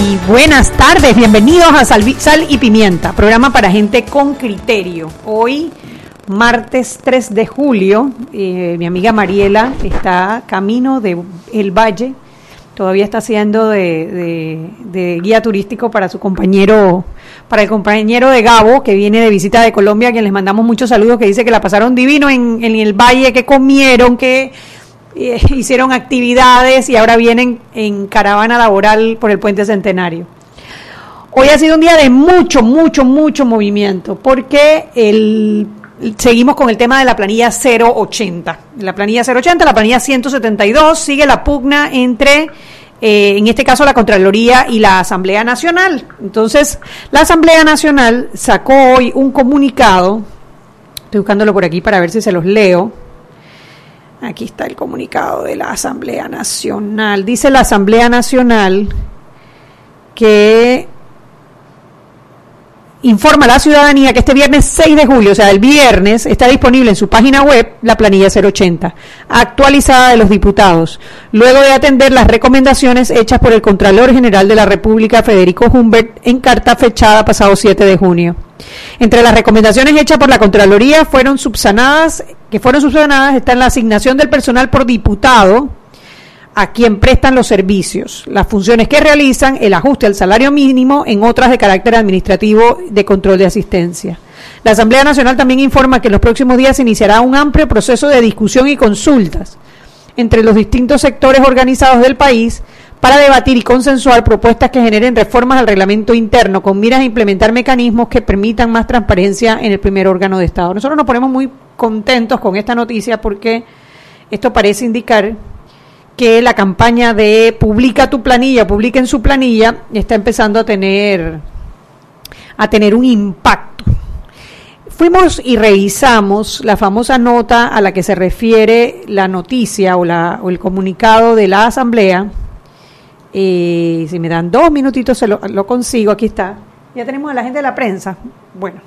Y buenas tardes, bienvenidos a Sal, Sal, y Pimienta, programa para gente con criterio. Hoy, martes 3 de julio, eh, mi amiga Mariela está camino de El Valle, todavía está haciendo de, de, guía turístico para su compañero, para el compañero de Gabo, que viene de visita de Colombia, a quien les mandamos muchos saludos, que dice que la pasaron divino en, en el Valle, que comieron, que eh, hicieron actividades y ahora vienen en caravana laboral por el puente centenario. Hoy ha sido un día de mucho, mucho, mucho movimiento, porque el, seguimos con el tema de la planilla 080. La planilla 080, la planilla 172, sigue la pugna entre, eh, en este caso, la Contraloría y la Asamblea Nacional. Entonces, la Asamblea Nacional sacó hoy un comunicado, estoy buscándolo por aquí para ver si se los leo Aquí está el comunicado de la Asamblea Nacional. Dice la Asamblea Nacional que informa a la ciudadanía que este viernes 6 de julio, o sea, el viernes, está disponible en su página web la planilla 080, actualizada de los diputados, luego de atender las recomendaciones hechas por el Contralor General de la República, Federico Humbert, en carta fechada pasado 7 de junio. Entre las recomendaciones hechas por la Contraloría fueron subsanadas, que fueron subsanadas, está la asignación del personal por diputado, a quien prestan los servicios, las funciones que realizan, el ajuste al salario mínimo, en otras de carácter administrativo de control de asistencia. La Asamblea Nacional también informa que en los próximos días se iniciará un amplio proceso de discusión y consultas entre los distintos sectores organizados del país para debatir y consensuar propuestas que generen reformas al reglamento interno con miras a implementar mecanismos que permitan más transparencia en el primer órgano de Estado. Nosotros nos ponemos muy contentos con esta noticia porque esto parece indicar que la campaña de publica tu planilla, publica en su planilla, está empezando a tener, a tener un impacto. Fuimos y revisamos la famosa nota a la que se refiere la noticia o, la, o el comunicado de la Asamblea. Eh, si me dan dos minutitos se lo, lo consigo, aquí está. Ya tenemos a la gente de la prensa. Bueno,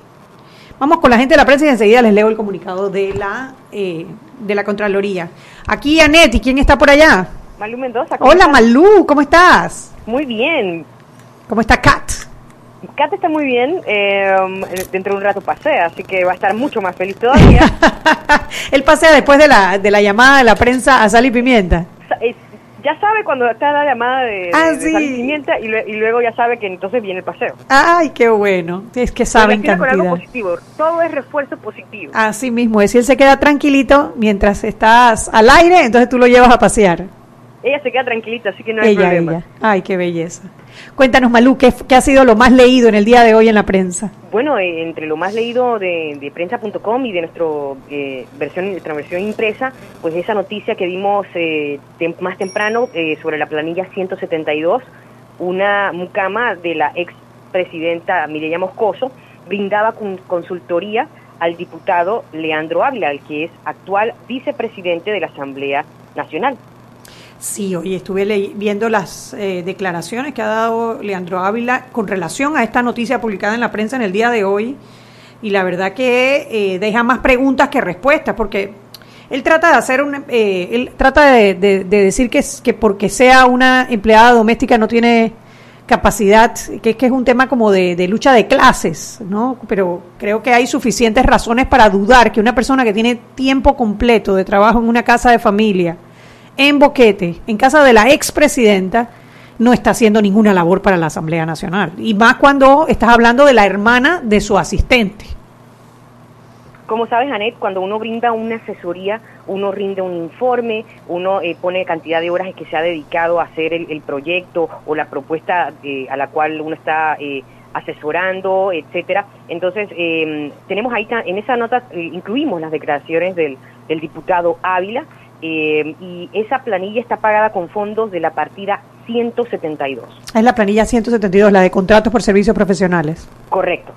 vamos con la gente de la prensa y enseguida les leo el comunicado de la eh, de la Contraloría. Aquí Anet, ¿y quién está por allá? Malú Mendoza. Hola Malú, ¿cómo estás? Muy bien. ¿Cómo está Kat? Kat está muy bien, eh, dentro de un rato pasea, así que va a estar mucho más feliz todavía. Él pasea después de la, de la llamada de la prensa a Sal y Pimienta. Ya sabe cuando está la llamada de, ah, de Sal y Pimienta y, y, luego ya sabe que entonces viene el paseo. Ay, qué bueno. Es que saben cantidad. con algo positivo. Todo es refuerzo positivo. Así mismo, es si él se queda tranquilito mientras estás al aire, entonces tú lo llevas a pasear. Ella se queda tranquilita, así que no hay ella, problema. Ella. Ay, qué belleza. Cuéntanos, Malú, ¿qué, ¿qué, ha sido lo más leído en el día de hoy en la prensa? Bueno, eh, entre lo más leído de, de prensa.com y de nuestra eh, versión, nuestra versión impresa, pues esa noticia que vimos eh, tem más temprano eh, sobre la planilla 172, una mucama de la ex presidenta Mireya Moscoso brindaba con consultoría al diputado Leandro Ávila, el que es actual vicepresidente de la Asamblea Nacional. Sí, hoy estuve viendo las eh, declaraciones que ha dado Leandro Ávila con relación a esta noticia publicada en la prensa en el día de hoy y la verdad que eh, deja más preguntas que respuestas porque él trata de hacer un, eh, él trata de, de, de decir que, que porque sea una empleada doméstica no tiene capacidad, que es que es un tema como de, de, lucha de clases, ¿no? Pero creo que hay suficientes razones para dudar que una persona que tiene tiempo completo de trabajo en una casa de familia, en Boquete, en casa de la expresidenta, no está haciendo ninguna labor para la Asamblea Nacional. Y más cuando estás hablando de la hermana de su asistente. Como sabes, Anet, cuando uno brinda una asesoría, uno rinde un informe, uno eh, pone cantidad de horas que se ha dedicado a hacer el, el proyecto o la propuesta eh, a la cual uno está eh, asesorando, etcétera. Entonces, eh, tenemos ahí, en esa nota incluimos las declaraciones del diputado Ávila, eh, y esa planilla está pagada con fondos de la partida 172. Es la planilla 172, la de contratos por servicios profesionales. Correcto.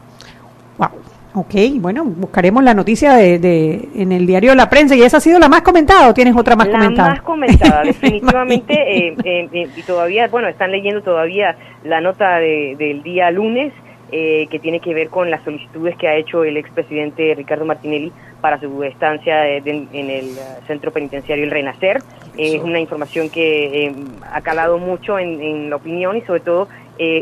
Wow. Ok, bueno, buscaremos la noticia de, de, en el diario La Prensa y esa ha sido la más comentada o tienes otra más la comentada? La más comentada, definitivamente, eh, eh, eh, y todavía, bueno, están leyendo todavía la nota de, del día lunes eh, que tiene que ver con las solicitudes que ha hecho el expresidente Ricardo Martinelli para su estancia de, de, en el centro penitenciario El Renacer. es una información que ha calado mucho en, en, la opinión y sobre todo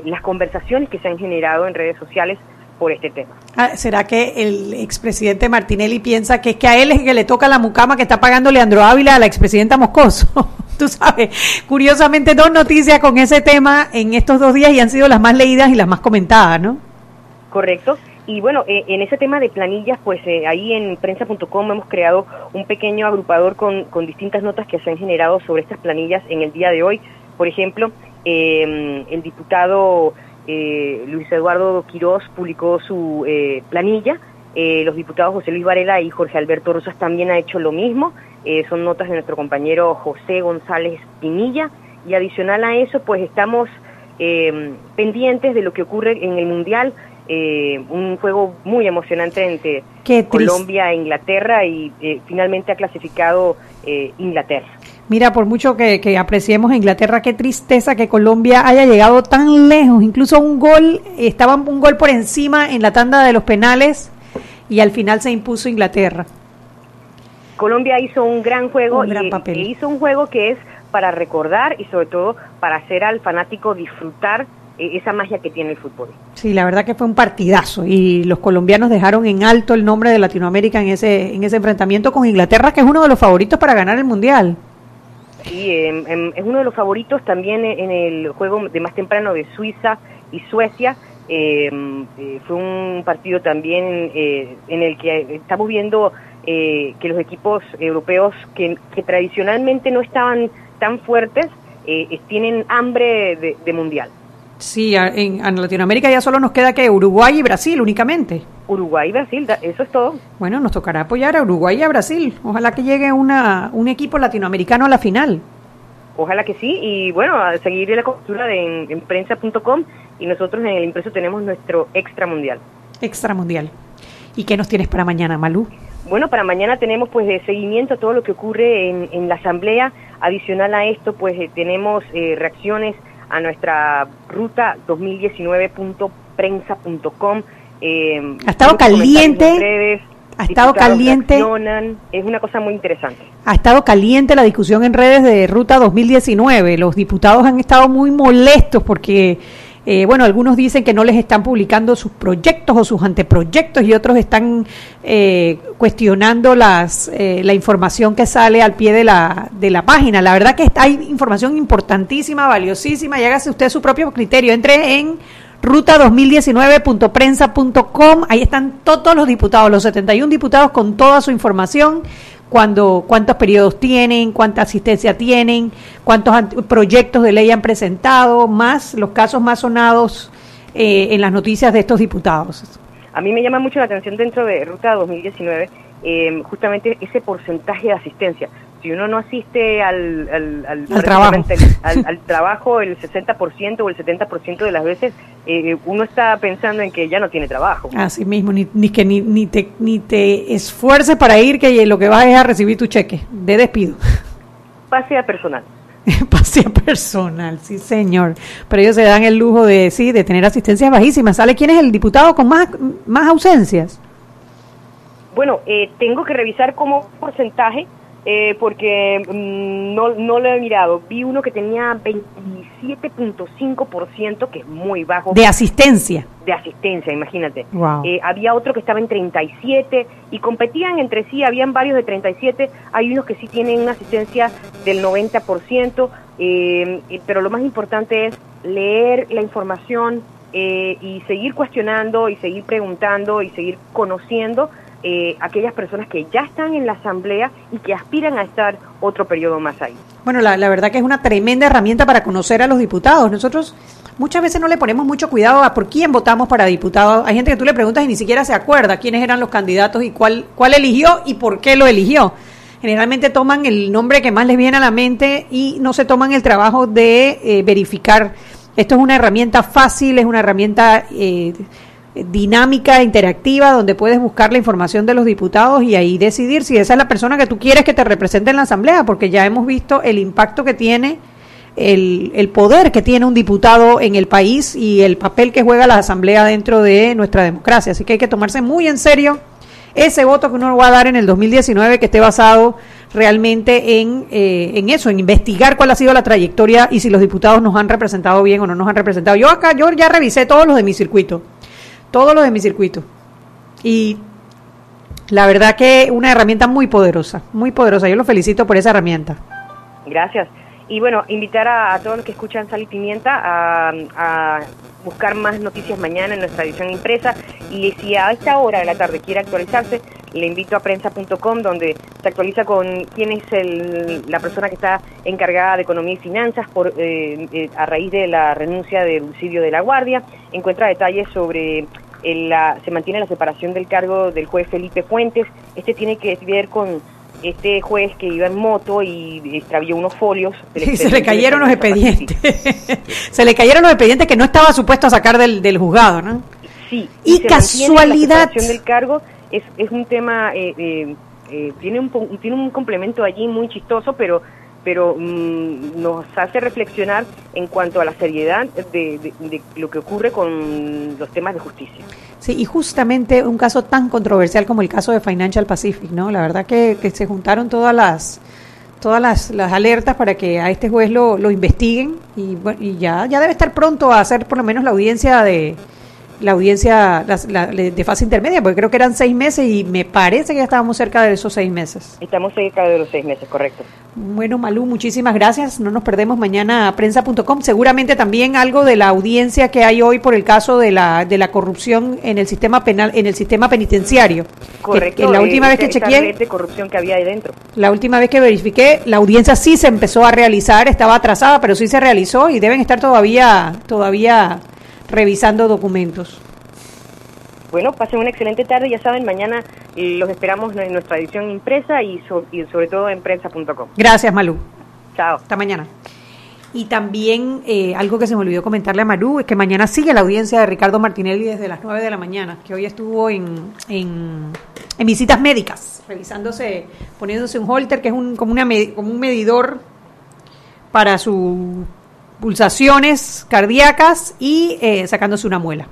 las conversaciones que se han generado en redes sociales por este tema. Ah, ¿Será que el expresidente Martinelli piensa que es que a él es que le toca la mucama que está pagando Leandro Ávila a la expresidenta Moscoso? Tú sabes, curiosamente dos noticias con ese tema en estos dos días y han sido las más leídas y las más comentadas, ¿no? Correcto. Y bueno, eh, en ese tema de planillas, pues eh, ahí en prensa.com hemos creado un pequeño agrupador con, distintas notas que se han generado sobre estas planillas en el día de hoy. Por ejemplo, eh, el diputado eh, Luis Eduardo Quirós publicó su eh, planilla. Eh, los diputados José Luis Varela y Jorge Alberto Rosas también ha hecho lo mismo. Eh, son notas de nuestro compañero José González Pinilla. Y adicional a eso, pues estamos eh, pendientes de lo que ocurre en el Mundial. Eh, un juego muy emocionante entre Colombia e Inglaterra y finalmente ha clasificado Inglaterra. Mira, por mucho que, que, apreciemos a Inglaterra, qué tristeza que Colombia haya llegado tan lejos. Incluso un gol, estaba un gol por encima en la tanda de los penales y al final se impuso Inglaterra. Colombia hizo un gran juego un gran y, papel. y hizo un juego que es para recordar y sobre todo para hacer al fanático disfrutar eh, esa magia que tiene el fútbol. Sí, la verdad que fue un partidazo y los colombianos dejaron en alto el nombre de Latinoamérica en ese en ese enfrentamiento con Inglaterra, que es uno de los favoritos para ganar el mundial. Sí, eh, eh, es uno de los favoritos también en el juego de más temprano de Suiza y Suecia. Eh, fue un partido también en el que estamos viendo que los equipos europeos que, que, tradicionalmente no estaban tan fuertes tienen hambre de, de mundial. Sí, en, en, Latinoamérica ya solo nos queda que Uruguay y Brasil únicamente. Uruguay y Brasil, eso es todo. Bueno, nos tocará apoyar a Uruguay y a Brasil. Ojalá que llegue una, un equipo latinoamericano a la final. Ojalá que sí, y bueno, a seguir la cobertura de en, en prensa.com y nosotros en el impreso tenemos nuestro extra mundial. Extra mundial. ¿Y qué nos tienes para mañana, Malú? Bueno, para mañana tenemos pues de seguimiento a todo lo que ocurre en, en la asamblea. Adicional a esto, pues eh, tenemos eh, reacciones a nuestra ruta 2019.prensa.com. Eh, ha estado caliente. Redes, ha estado caliente. Es una cosa muy interesante. Ha estado caliente la discusión en redes de Ruta 2019. Los diputados han estado muy molestos porque, eh, bueno, algunos dicen que no les están publicando sus proyectos o sus anteproyectos y otros están eh, cuestionando las, eh, la información que sale al pie de la, de la página. La verdad que hay información importantísima, valiosísima y hágase usted su propio criterio. Entre en ruta2019.prensa.com. Ahí están todos los diputados, los 71 diputados con toda su información, cuando, cuántos periodos tienen, cuánta asistencia tienen, cuántos proyectos de ley han presentado, más los casos más sonados eh, en las noticias de estos diputados. A mí me llama mucho la atención dentro de Ruta 2019 eh, justamente ese porcentaje de asistencia. Si uno no asiste al, al, al, al trabajo, al, al, trabajo el 60% o el 70% de las veces, eh, uno está pensando en que ya no tiene trabajo. Así mismo, ni, ni que ni, ni, te, ni te esfuerces para ir, que lo que vas es a recibir tu cheque de despido. Pase a personal. Pase a personal, sí señor. Pero ellos se dan el lujo de sí, de tener asistencias bajísimas. ¿Sale quién es el diputado con más, más ausencias? Bueno, eh, tengo que revisar como porcentaje, eh, porque mmm, no, no lo he mirado. Vi uno que tenía 27.5%, que es muy bajo. De asistencia. De asistencia, imagínate. Wow. Eh, había otro que estaba en 37 y competían entre sí, habían varios de 37, hay unos que sí tienen una asistencia del 90%, eh, pero lo más importante es leer la información eh, y seguir cuestionando y seguir preguntando y seguir conociendo eh, aquellas personas que ya están en la asamblea y que aspiran a estar otro periodo más ahí. Bueno, la, la, verdad que es una tremenda herramienta para conocer a los diputados. Nosotros muchas veces no le ponemos mucho cuidado a por quién votamos para diputado. Hay gente que tú le preguntas y ni siquiera se acuerda quiénes eran los candidatos y cuál, cuál eligió y por qué lo eligió. generalmente toman el nombre que más les viene a la mente y no se toman el trabajo de eh, verificar. Esto es una herramienta fácil, es una herramienta eh, dinámica, interactiva, donde puedes buscar la información de los diputados y ahí decidir si esa es la persona que tú quieres que te represente en la Asamblea, porque ya hemos visto el impacto que tiene, el, el poder que tiene un diputado en el país y el papel que juega la Asamblea dentro de nuestra democracia. Así que hay que tomarse muy en serio ese voto que uno va a dar en el 2019 que esté basado realmente en, eh, en eso, en investigar cuál ha sido la trayectoria y si los diputados nos han representado bien o no nos han representado. Yo acá, yo ya revisé todos los de mi circuito todo lo de mi circuito. Y la verdad que una herramienta muy poderosa, muy poderosa. Yo lo felicito por esa herramienta. Gracias. Y bueno, invitar a, todos los que escuchan Sal y Pimienta a, buscar más noticias mañana en nuestra edición impresa. Y si a esta hora de la tarde quiere actualizarse, le invito a prensa.com, donde se actualiza con quién es el, la persona que está encargada de economía y finanzas por, eh, eh, a raíz de la renuncia de Lucidio de la Guardia. Encuentra detalles sobre la, se mantiene la separación del cargo del juez Felipe Fuentes. Este tiene que ver con este juez que iba en moto y extravió unos folios. Sí, se le cayeron los expedientes. se le cayeron los expedientes que no estaba supuesto a sacar del, del juzgado, ¿no? Sí. Y, casualidad. La del cargo es, es un tema, eh, eh, eh, tiene, un, tiene un complemento allí muy chistoso, pero pero mm, nos hace reflexionar en cuanto a la seriedad de, lo que ocurre con los temas de justicia. Sí, y justamente un caso tan controversial como el caso de Financial Pacific, ¿no? La verdad que, se juntaron todas las todas las, las, alertas para que a este juez lo, lo investiguen y, y ya, ya debe estar pronto a hacer por lo menos la audiencia de, la audiencia de fase intermedia, porque creo que eran seis meses y me parece que ya estábamos cerca de esos seis meses. Estamos cerca de los seis meses, correcto. Bueno, Malú, muchísimas gracias. No nos perdemos mañana a prensa.com. Seguramente también algo de la audiencia que hay hoy por el caso de la, de la corrupción en el sistema penal, en el sistema penitenciario. Correcto. la última vez que chequeé. de corrupción que había ahí dentro. La última vez que verifiqué, la audiencia sí se empezó a realizar, estaba atrasada, pero sí se realizó y deben estar todavía, todavía revisando documentos. Bueno, pasen una excelente tarde, ya saben, mañana eh, los esperamos en nuestra edición impresa y, sobre todo en prensa.com. Gracias, Malú. Chao. Hasta mañana. Y también eh, algo que se me olvidó comentarle a Malú es que mañana sigue la audiencia de Ricardo Martinelli desde las 9 de la mañana, que hoy estuvo en, en, visitas médicas, revisándose, poniéndose un holter, que es un, como, una, como un medidor para sus pulsaciones cardíacas y eh, sacándose una muela.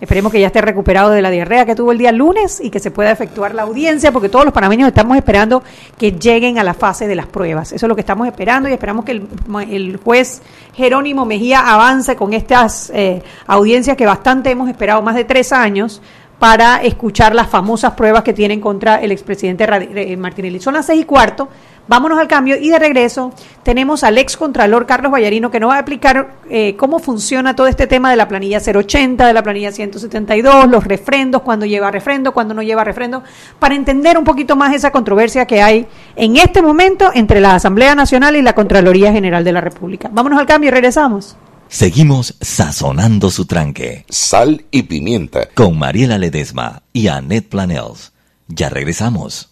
Esperemos que ya esté recuperado de la diarrea que tuvo el día lunes y que se pueda efectuar la audiencia, porque todos los panameños estamos esperando que lleguen a la fase de las pruebas. Eso es lo que estamos esperando y esperamos que el, juez Jerónimo Mejía avance con estas eh, audiencias que bastante hemos esperado, más de tres años, para escuchar las famosas pruebas que tienen contra el expresidente eh, Martinelli. Son las seis y cuarto. Vámonos al cambio y de regreso tenemos al ex contralor Carlos Vallarino que nos va a explicar eh, cómo funciona todo este tema de la planilla 080, de la planilla 172, los refrendos, cuando lleva refrendo, cuando no lleva refrendo, para entender un poquito más esa controversia que hay en este momento entre la Asamblea Nacional y la Contraloría General de la República. Vámonos al cambio y regresamos. Seguimos sazonando su tranque. Sal y pimienta. Con Mariela Ledesma y Annette Planels. Ya regresamos.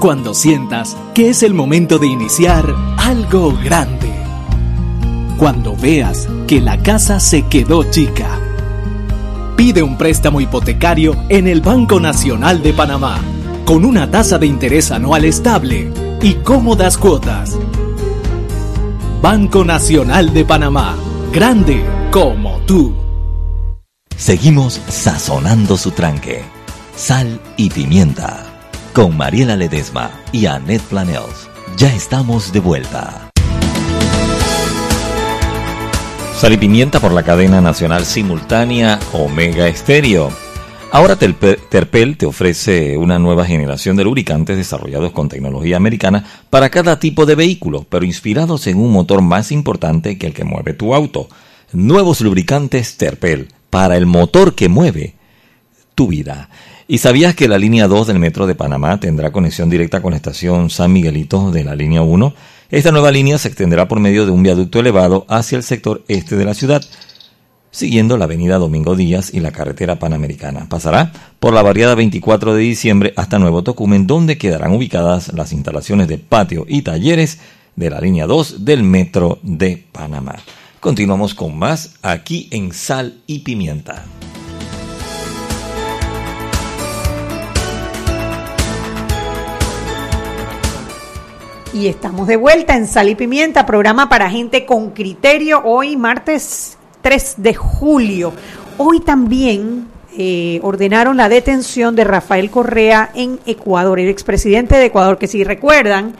cuando sientas que es el momento de iniciar algo grande. Cuando veas que la casa se quedó chica. Pide un préstamo hipotecario en el Banco Nacional de Panamá, con una tasa de interés anual estable y cómodas cuotas. Banco Nacional de Panamá, grande como tú. Seguimos sazonando su tranque. Sal y pimienta. Con Mariela Ledesma y Annette Planels. Ya estamos de vuelta. Sal y pimienta por la cadena nacional simultánea Omega Estéreo. Ahora Terpel te ofrece una nueva generación de lubricantes desarrollados con tecnología americana para cada tipo de vehículo, pero inspirados en un motor más importante que el que mueve tu auto. Nuevos lubricantes Terpel para el motor que mueve tu vida. ¿Y sabías que la línea 2 del Metro de Panamá tendrá conexión directa con la estación San Miguelito de la línea 1? Esta nueva línea se extenderá por medio de un viaducto elevado hacia el sector este de la ciudad siguiendo la avenida Domingo Díaz y la carretera panamericana. Pasará por la variada 24 de diciembre hasta Nuevo Tocumen, donde quedarán ubicadas las instalaciones de patio y talleres de la línea 2 del Metro de Panamá. Continuamos con más aquí en Sal y Pimienta. Y estamos de vuelta en Sal y Pimienta, programa para gente con criterio. Hoy, martes 3 de julio. Hoy también eh, ordenaron la detención de Rafael Correa en Ecuador, el expresidente de Ecuador, que si recuerdan,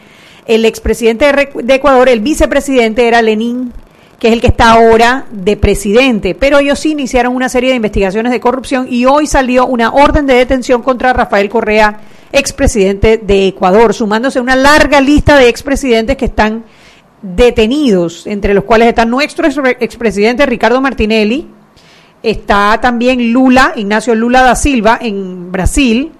el expresidente de Ecuador, el vicepresidente era Lenín, que es el que está ahora de presidente, pero ellos sí iniciaron una serie de investigaciones de corrupción y hoy salió una orden de detención contra Rafael Correa, expresidente de Ecuador, sumándose a una larga lista de expresidentes que están detenidos, entre los cuales está nuestro expresidente Ricardo Martinelli, está también Lula, Ignacio Lula da Silva en Brasil,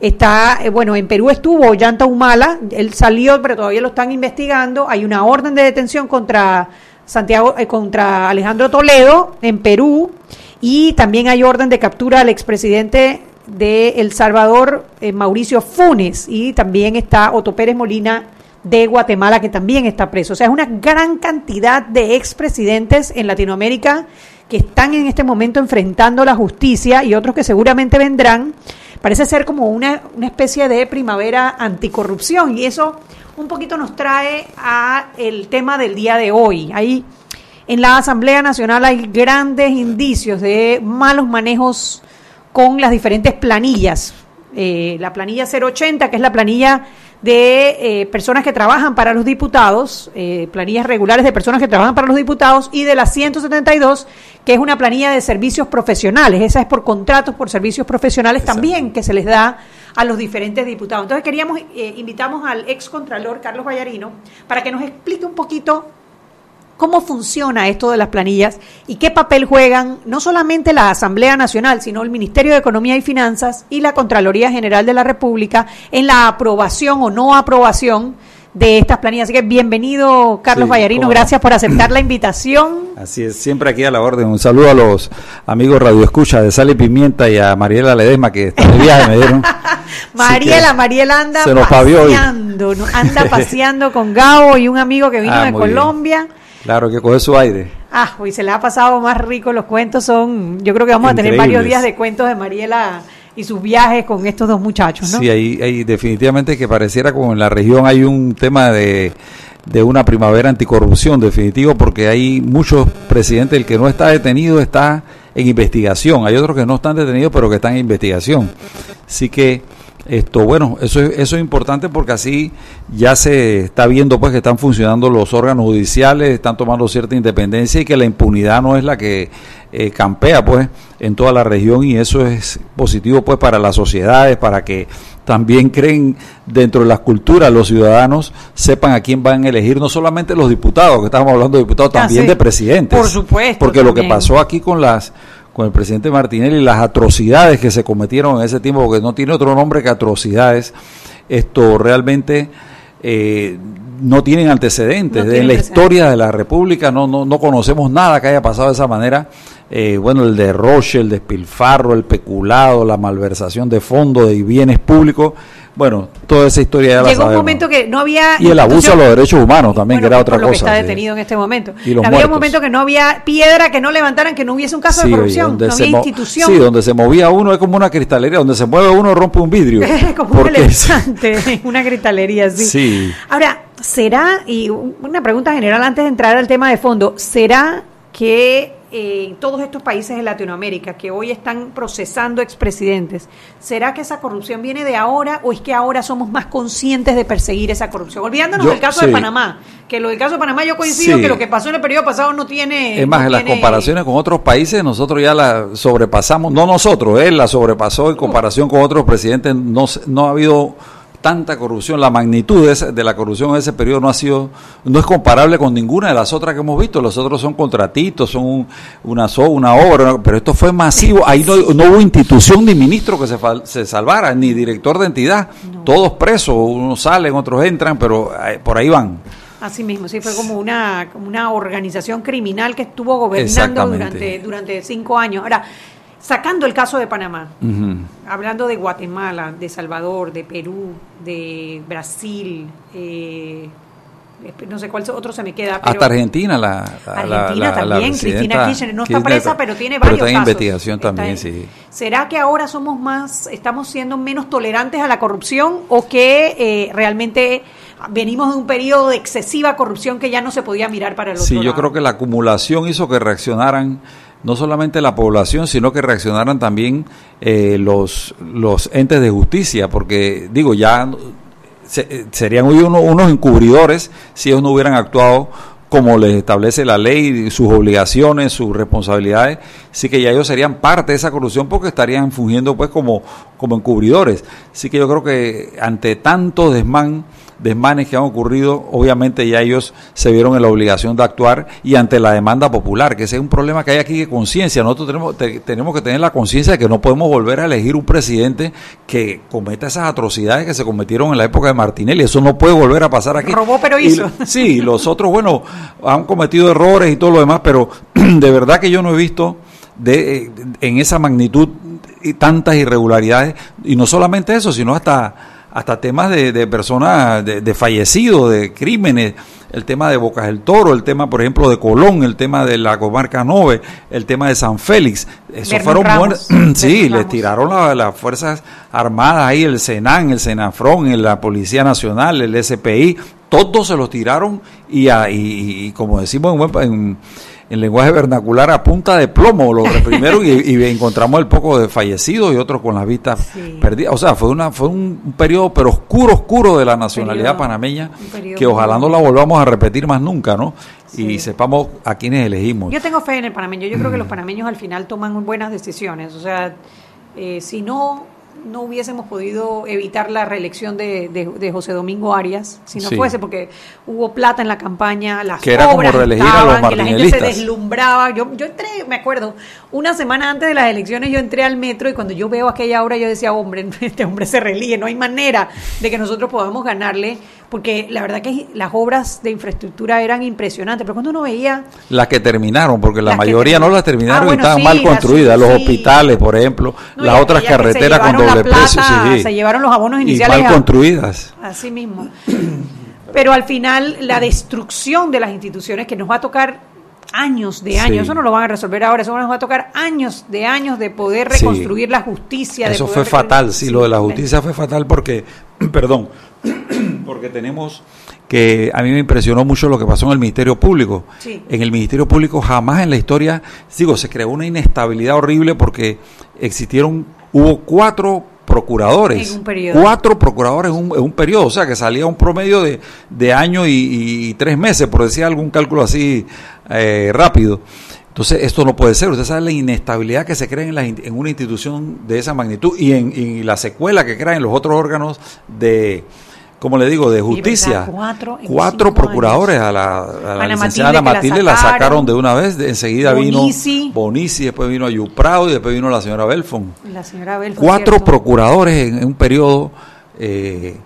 está, eh, bueno, en Perú estuvo Ollanta Humala, él salió, pero todavía lo están investigando, hay una orden de detención contra Santiago, eh, contra Alejandro Toledo en Perú, y también hay orden de captura al expresidente de El Salvador, eh, Mauricio Funes, y también está Otto Pérez Molina de Guatemala, que también está preso. O sea, es una gran cantidad de expresidentes en Latinoamérica que están en este momento enfrentando la justicia y otros que seguramente vendrán. Parece ser como una, una especie de primavera anticorrupción y eso un poquito nos trae a el tema del día de hoy. Ahí en la Asamblea Nacional hay grandes indicios de malos manejos con las diferentes planillas. Eh, la planilla 080, que es la planilla de eh, personas que trabajan para los diputados, eh, planillas regulares de personas que trabajan para los diputados, y de la 172, que es una planilla de servicios profesionales. Esa es por contratos, por servicios profesionales también que se les da a los diferentes diputados. Entonces queríamos, eh, invitamos al ex contralor Carlos Vallarino para que nos explique un poquito cómo funciona esto de las planillas y qué papel juegan no solamente la Asamblea Nacional, sino el Ministerio de Economía y Finanzas y la Contraloría General de la República en la aprobación o no aprobación de estas planillas. Así que bienvenido, Carlos Vallarino, gracias por aceptar la invitación. Así es, siempre aquí a la orden. Un saludo a los amigos Radio Escucha de Sal y Pimienta y a Mariela Ledesma, que está de viaje, me dieron. Mariela, Mariela anda paseando, anda paseando con Gabo y un amigo que vino ah, de Colombia. Claro, que coge su aire. Ah, hoy se le ha pasado más rico los cuentos, son, yo creo que vamos a tener varios días de cuentos de Mariela y sus viajes con estos dos muchachos, ¿no? Sí, ahí, definitivamente que pareciera como en la región hay un tema de, de una primavera anticorrupción, definitivo, porque hay muchos presidentes, el que no está detenido está en investigación, hay otros que no están detenidos pero que están en investigación. Así que esto, bueno, eso es, eso es importante porque así ya se está viendo pues que están funcionando los órganos judiciales, están tomando cierta independencia y que la impunidad no es la que eh, campea pues en toda la región y eso es positivo pues para las sociedades, para que también creen dentro de las culturas los ciudadanos sepan a quién van a elegir, no solamente los diputados, que estamos hablando de diputados, también de presidentes. Por supuesto. Porque lo que pasó aquí con las con el presidente Martinelli, las atrocidades que se cometieron en ese tiempo, porque no tiene otro nombre que atrocidades, esto realmente eh, no tienen antecedentes. en la historia de la República no, no, no conocemos nada que haya pasado de esa manera eh, bueno, el derroche, el despilfarro, el peculado, la malversación de fondos y bienes públicos. Bueno, toda esa historia ya la Llegó un momento que no había... Y el abuso de los derechos humanos también, que era otra cosa. está detenido en este momento. había un momento que no había piedra que no levantaran, que no hubiese un caso de corrupción, no había institución. Sí, donde se movía uno es como una cristalería, donde se mueve uno rompe un vidrio. como un elefante, una cristalería, sí. sí. Ahora, ¿será, y una pregunta general antes de entrar al tema de fondo, ¿será que eh, todos estos países de Latinoamérica que hoy están procesando expresidentes, ¿será que esa corrupción viene de ahora o es que ahora somos más conscientes de perseguir esa corrupción? Olvidándonos del caso de Panamá, que lo del caso de Panamá yo coincido que lo que pasó en el periodo pasado no tiene... Es más, en las comparaciones con otros países nosotros ya la sobrepasamos, no nosotros, él la sobrepasó en comparación con otros presidentes, no, no ha habido tanta corrupción, la magnitud de, la corrupción en ese periodo no ha sido, no es comparable con ninguna de las otras que hemos visto. Los otros son contratitos, son una, una obra, pero esto fue masivo. Ahí no, hubo institución ni ministro que se, se salvara, ni director de entidad. Todos presos, unos salen, otros entran, pero eh, por ahí van. Así mismo, sí, fue como una, como una organización criminal que estuvo gobernando durante, durante cinco años. Ahora, Sacando el caso de Panamá, hablando de Guatemala, de Salvador, de Perú, de Brasil, eh, no sé cuál otro se me queda. Pero Hasta Argentina, la, Argentina también, Cristina Kirchner no está presa, pero tiene varios pero está en investigación también, sí. ¿Será que ahora somos más, estamos siendo menos tolerantes a la corrupción o que eh, realmente venimos de un periodo de excesiva corrupción que ya no se podía mirar para el otro Sí, yo creo que la acumulación hizo que reaccionaran no solamente la población, sino que reaccionaran también eh, los, los entes de justicia, porque digo, ya serían hoy unos encubridores si ellos no hubieran actuado como les establece la ley, sus obligaciones, sus responsabilidades, sí que ya ellos serían parte de esa corrupción porque estarían fungiendo pues como, como encubridores. Así que yo creo que ante tanto desmán, desmanes que han ocurrido, obviamente ya ellos se vieron en la obligación de actuar y ante la demanda popular, que ese es un problema que hay aquí de conciencia. Nosotros tenemos, tenemos que tener la conciencia de que no podemos volver a elegir un presidente que cometa esas atrocidades que se cometieron en la época de Martinelli. Eso no puede volver a pasar aquí. Robó, pero hizo. sí, los otros, bueno, han cometido errores y todo lo demás, pero de verdad que yo no he visto de, en esa magnitud y tantas irregularidades, y no solamente eso, sino hasta hasta temas de, de personas, de, fallecidos, de crímenes, el tema de Bocas del Toro, el tema, por ejemplo, de Colón, el tema de la comarca Nove, el tema de San Félix. Eso fueron buenos. sí, les tiraron las Fuerzas Armadas ahí, el Senan, el Senafrón, la Policía Nacional, el SPI, todos se los tiraron y, y, como decimos en, en en lenguaje vernacular a punta de plomo lo reprimieron y, encontramos el poco de fallecidos y otros con las vistas perdidas. O sea, fue una fue un, periodo pero oscuro, oscuro de la nacionalidad panameña que ojalá no la volvamos a repetir más nunca, ¿no? Y sepamos a quiénes elegimos. Yo tengo fe en el panameño. Yo creo que los panameños al final toman buenas decisiones. O sea, eh, si no no hubiésemos podido evitar la reelección de, de, José Domingo Arias si no fuese porque hubo plata en la campaña, las que era obras como reelegir a los que la gente se deslumbraba. Yo, yo entré, me acuerdo, una semana antes de las elecciones yo entré al metro y cuando yo veo aquella obra yo decía, hombre, este hombre se relige, no hay manera de que nosotros podamos ganarle porque la verdad que las obras de infraestructura eran impresionantes, pero cuando uno veía... Las que terminaron, porque la mayoría no las terminaron ah, y estaban mal construidas, los hospitales, por ejemplo, las otras carreteras con doble precio. se llevaron los abonos iniciales. Y mal construidas. Así mismo. Pero al final la destrucción de las instituciones que nos va a tocar años de años, eso no lo van a resolver ahora, eso nos va a tocar años de años de poder reconstruir la justicia. Eso fue fatal, sí, lo de la justicia fue fatal porque, perdón, porque tenemos que a mí me impresionó mucho lo que pasó en el Ministerio Público. En el Ministerio Público jamás en la historia, digo, se creó una inestabilidad horrible porque existieron, hubo cuatro procuradores, cuatro procuradores en un, periodo, o sea que salía un promedio de, de año y, tres meses, por decir algún cálculo así eh, rápido. Entonces, esto no puede ser. Usted sabe la inestabilidad que se crea en, la, en una institución de esa magnitud y en y la secuela que crea en los otros órganos de, como le digo, de justicia. Cuatro, procuradores a la, a la licenciada Matilde, la, sacaron de una vez, enseguida vino Bonici, después vino Ayuprado y después vino la señora Belfon. La señora Belfon Cuatro procuradores en, un periodo eh,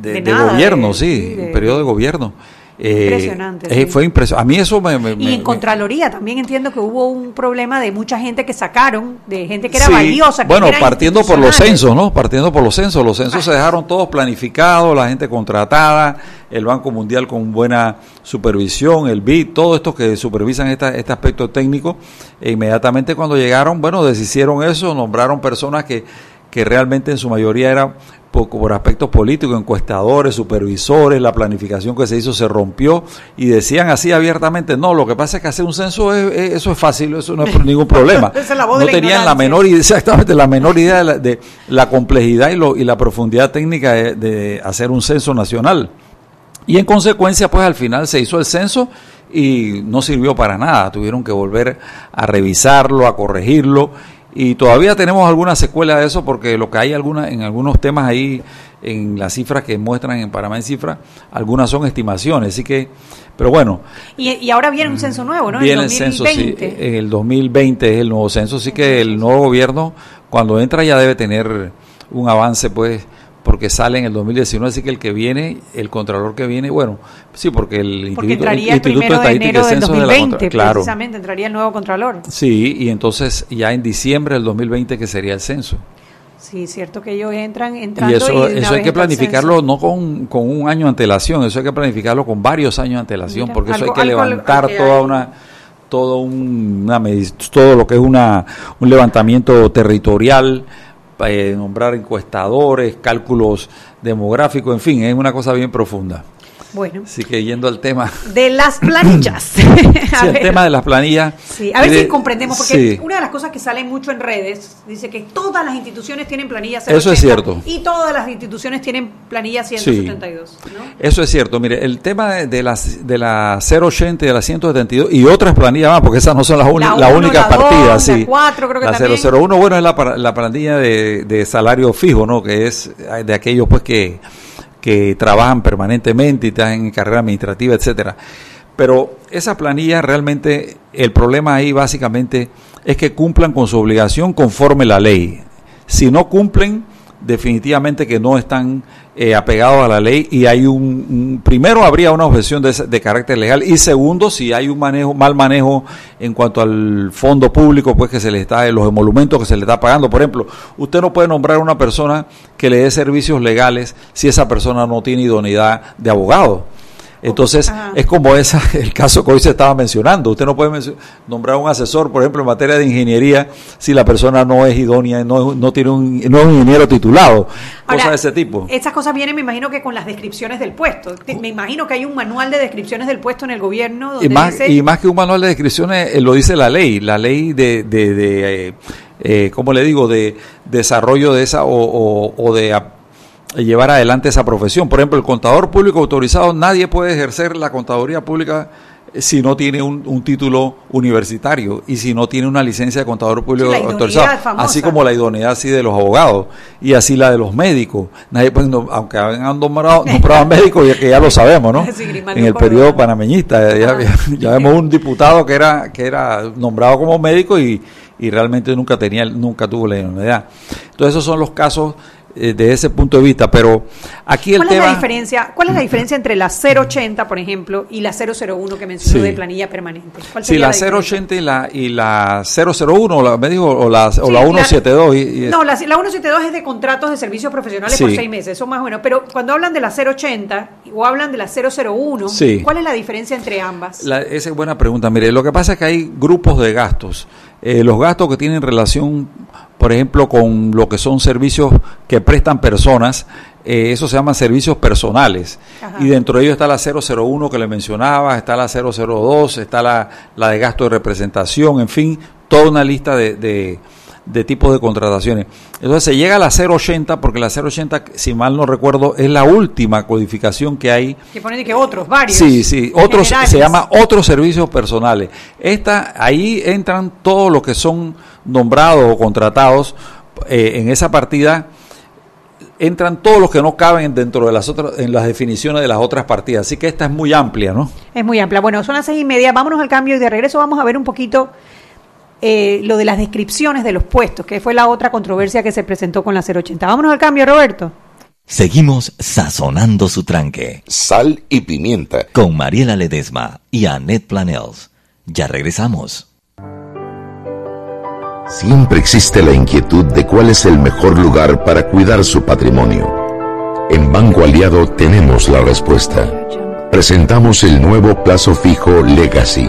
de, gobierno, sí, un periodo de gobierno. Eh, impresionante. Eh, fue impresionante. A mí eso me, Y en Contraloría también entiendo que hubo un problema de mucha gente que sacaron, de gente que era valiosa. bueno, partiendo por los censos, ¿no? Partiendo por los censos. Los censos se dejaron todos planificados, la gente contratada, el Banco Mundial con buena supervisión, el BID, todo esto que supervisan este aspecto técnico. E inmediatamente cuando llegaron, bueno, deshicieron eso, nombraron personas que que realmente en su mayoría era por, por, aspectos políticos, encuestadores, supervisores, la planificación que se hizo se rompió y decían así abiertamente, no, lo que pasa es que hacer un censo es, eso es fácil, eso no es ningún problema. no tenían la menor idea, exactamente la menor idea de la, de la complejidad y, lo, y, la profundidad técnica de, de hacer un censo nacional. Y en consecuencia, pues al final se hizo el censo y no sirvió para nada. Tuvieron que volver a revisarlo, a corregirlo y todavía tenemos alguna secuela de eso porque lo que hay alguna, en algunos temas ahí en las cifras que muestran en Panamá en cifras, algunas son estimaciones, así que, pero bueno. Y, ahora viene un censo nuevo, ¿no? Viene el, censo, sí, en el 2020 es el nuevo censo, así que el nuevo gobierno cuando entra ya debe tener un avance pues porque sale en el 2019, así que el que viene, el contralor que viene, bueno, sí, porque el porque Instituto, entraría el, primero de enero del 2020, precisamente, entraría el nuevo contralor. Sí, y entonces ya en diciembre del 2020 que sería el censo. Sí, cierto que ellos entran entrando y eso, eso hay que planificarlo no con, con, un año de antelación, eso hay que planificarlo con varios años de antelación, porque eso hay que levantar toda una todo una todo lo que es una un levantamiento territorial eh, nombrar encuestadores, cálculos demográficos, en fin, es una cosa bien profunda. Bueno. Así que yendo al tema. De las planillas. sí, el tema de las planillas. Sí, a ver si comprendemos, porque una de las cosas que salen mucho en redes dice que todas las instituciones tienen planillas Eso es cierto. Y todas las instituciones tienen planillas 172. Eso es cierto. Mire, el tema de, las de la 080 y de la 172 y otras planillas más, porque esas no son las la, única partida. Sí. La 4, creo que la 001, bueno, es la, la planilla de, de salario fijo, ¿no? Que es de aquellos pues que que trabajan permanentemente y están en carrera administrativa, etcétera. Pero esa planilla realmente, el problema ahí básicamente es que cumplan con su obligación conforme la ley. Si no cumplen, definitivamente que no están eh, apegados a la ley y hay un, primero habría una objeción de, carácter legal y segundo si hay un manejo mal manejo en cuanto al fondo público pues que se le está los emolumentos que se le está pagando. Por ejemplo usted no puede nombrar a una persona que le dé servicios legales si esa persona no tiene idoneidad de abogado entonces, es como esa, el caso que hoy se estaba mencionando. Usted no puede nombrar un asesor, por ejemplo, en materia de ingeniería, si la persona no es idónea, no, no tiene un, no es un ingeniero titulado, cosas de ese tipo. Estas cosas vienen, me imagino, que con las descripciones del puesto. Me imagino que hay un manual de descripciones del puesto en el gobierno. Donde y, más, y más que un manual de descripciones, eh, lo dice la ley, la ley de, de, de eh, eh ¿cómo le digo?, de desarrollo de esa o, o, o de llevar adelante esa profesión. Por ejemplo, el contador público autorizado, nadie puede ejercer la contaduría pública eh, si no tiene un, título universitario y si no tiene una licencia de contador público autorizado, así como la idoneidad así de los abogados y así la de los médicos. Nadie puede, aunque han nombrado, nombrado médicos, ya que ya lo sabemos, ¿no? en el periodo panameñista ya, vemos un diputado que era que era nombrado como médico y, y realmente nunca tenía nunca tuvo la idoneidad. Entonces esos son los casos eh, de ese punto de vista, pero aquí el ¿Cuál tema... Es la diferencia, ¿Cuál es la diferencia entre la 080, por ejemplo, y la 001 que mencionó de planilla permanente? ¿Cuál sí, la, 080 y la, y la 001, la, me dijo, o la, o la 172. y, no, la, la, 172 es de contratos de servicios profesionales por seis meses, eso más o menos, pero cuando hablan de la 080 o hablan de la 001, ¿cuál es la diferencia entre ambas? esa es buena pregunta. Mire, lo que pasa es que hay grupos de gastos. Eh, los gastos que tienen relación por ejemplo, con lo que son servicios que prestan personas, eh, eso se llaman servicios personales. Y dentro de ellos está la 001 que le mencionaba, está la 002, está la, la de gasto de representación, en fin, toda una lista de, de, tipos de contrataciones. Entonces se llega a la 080 porque la 080, si mal no recuerdo, es la última codificación que hay. Que pone que otros, varios. Sí, sí, otros, se llama otros servicios personales. Esta, ahí entran todos los que son nombrados o contratados eh, en esa partida entran todos los que no caben dentro de las otras en las definiciones de las otras partidas así que esta es muy amplia no es muy amplia bueno son las seis y media vámonos al cambio y de regreso vamos a ver un poquito eh, lo de las descripciones de los puestos que fue la otra controversia que se presentó con la 080 vámonos al cambio Roberto Seguimos sazonando su tranque. Sal y pimienta. Con Mariela Ledesma y Annette Planels. Ya regresamos. Siempre existe la inquietud de cuál es el mejor lugar para cuidar su patrimonio. En Banco Aliado tenemos la respuesta. Presentamos el nuevo plazo fijo Legacy,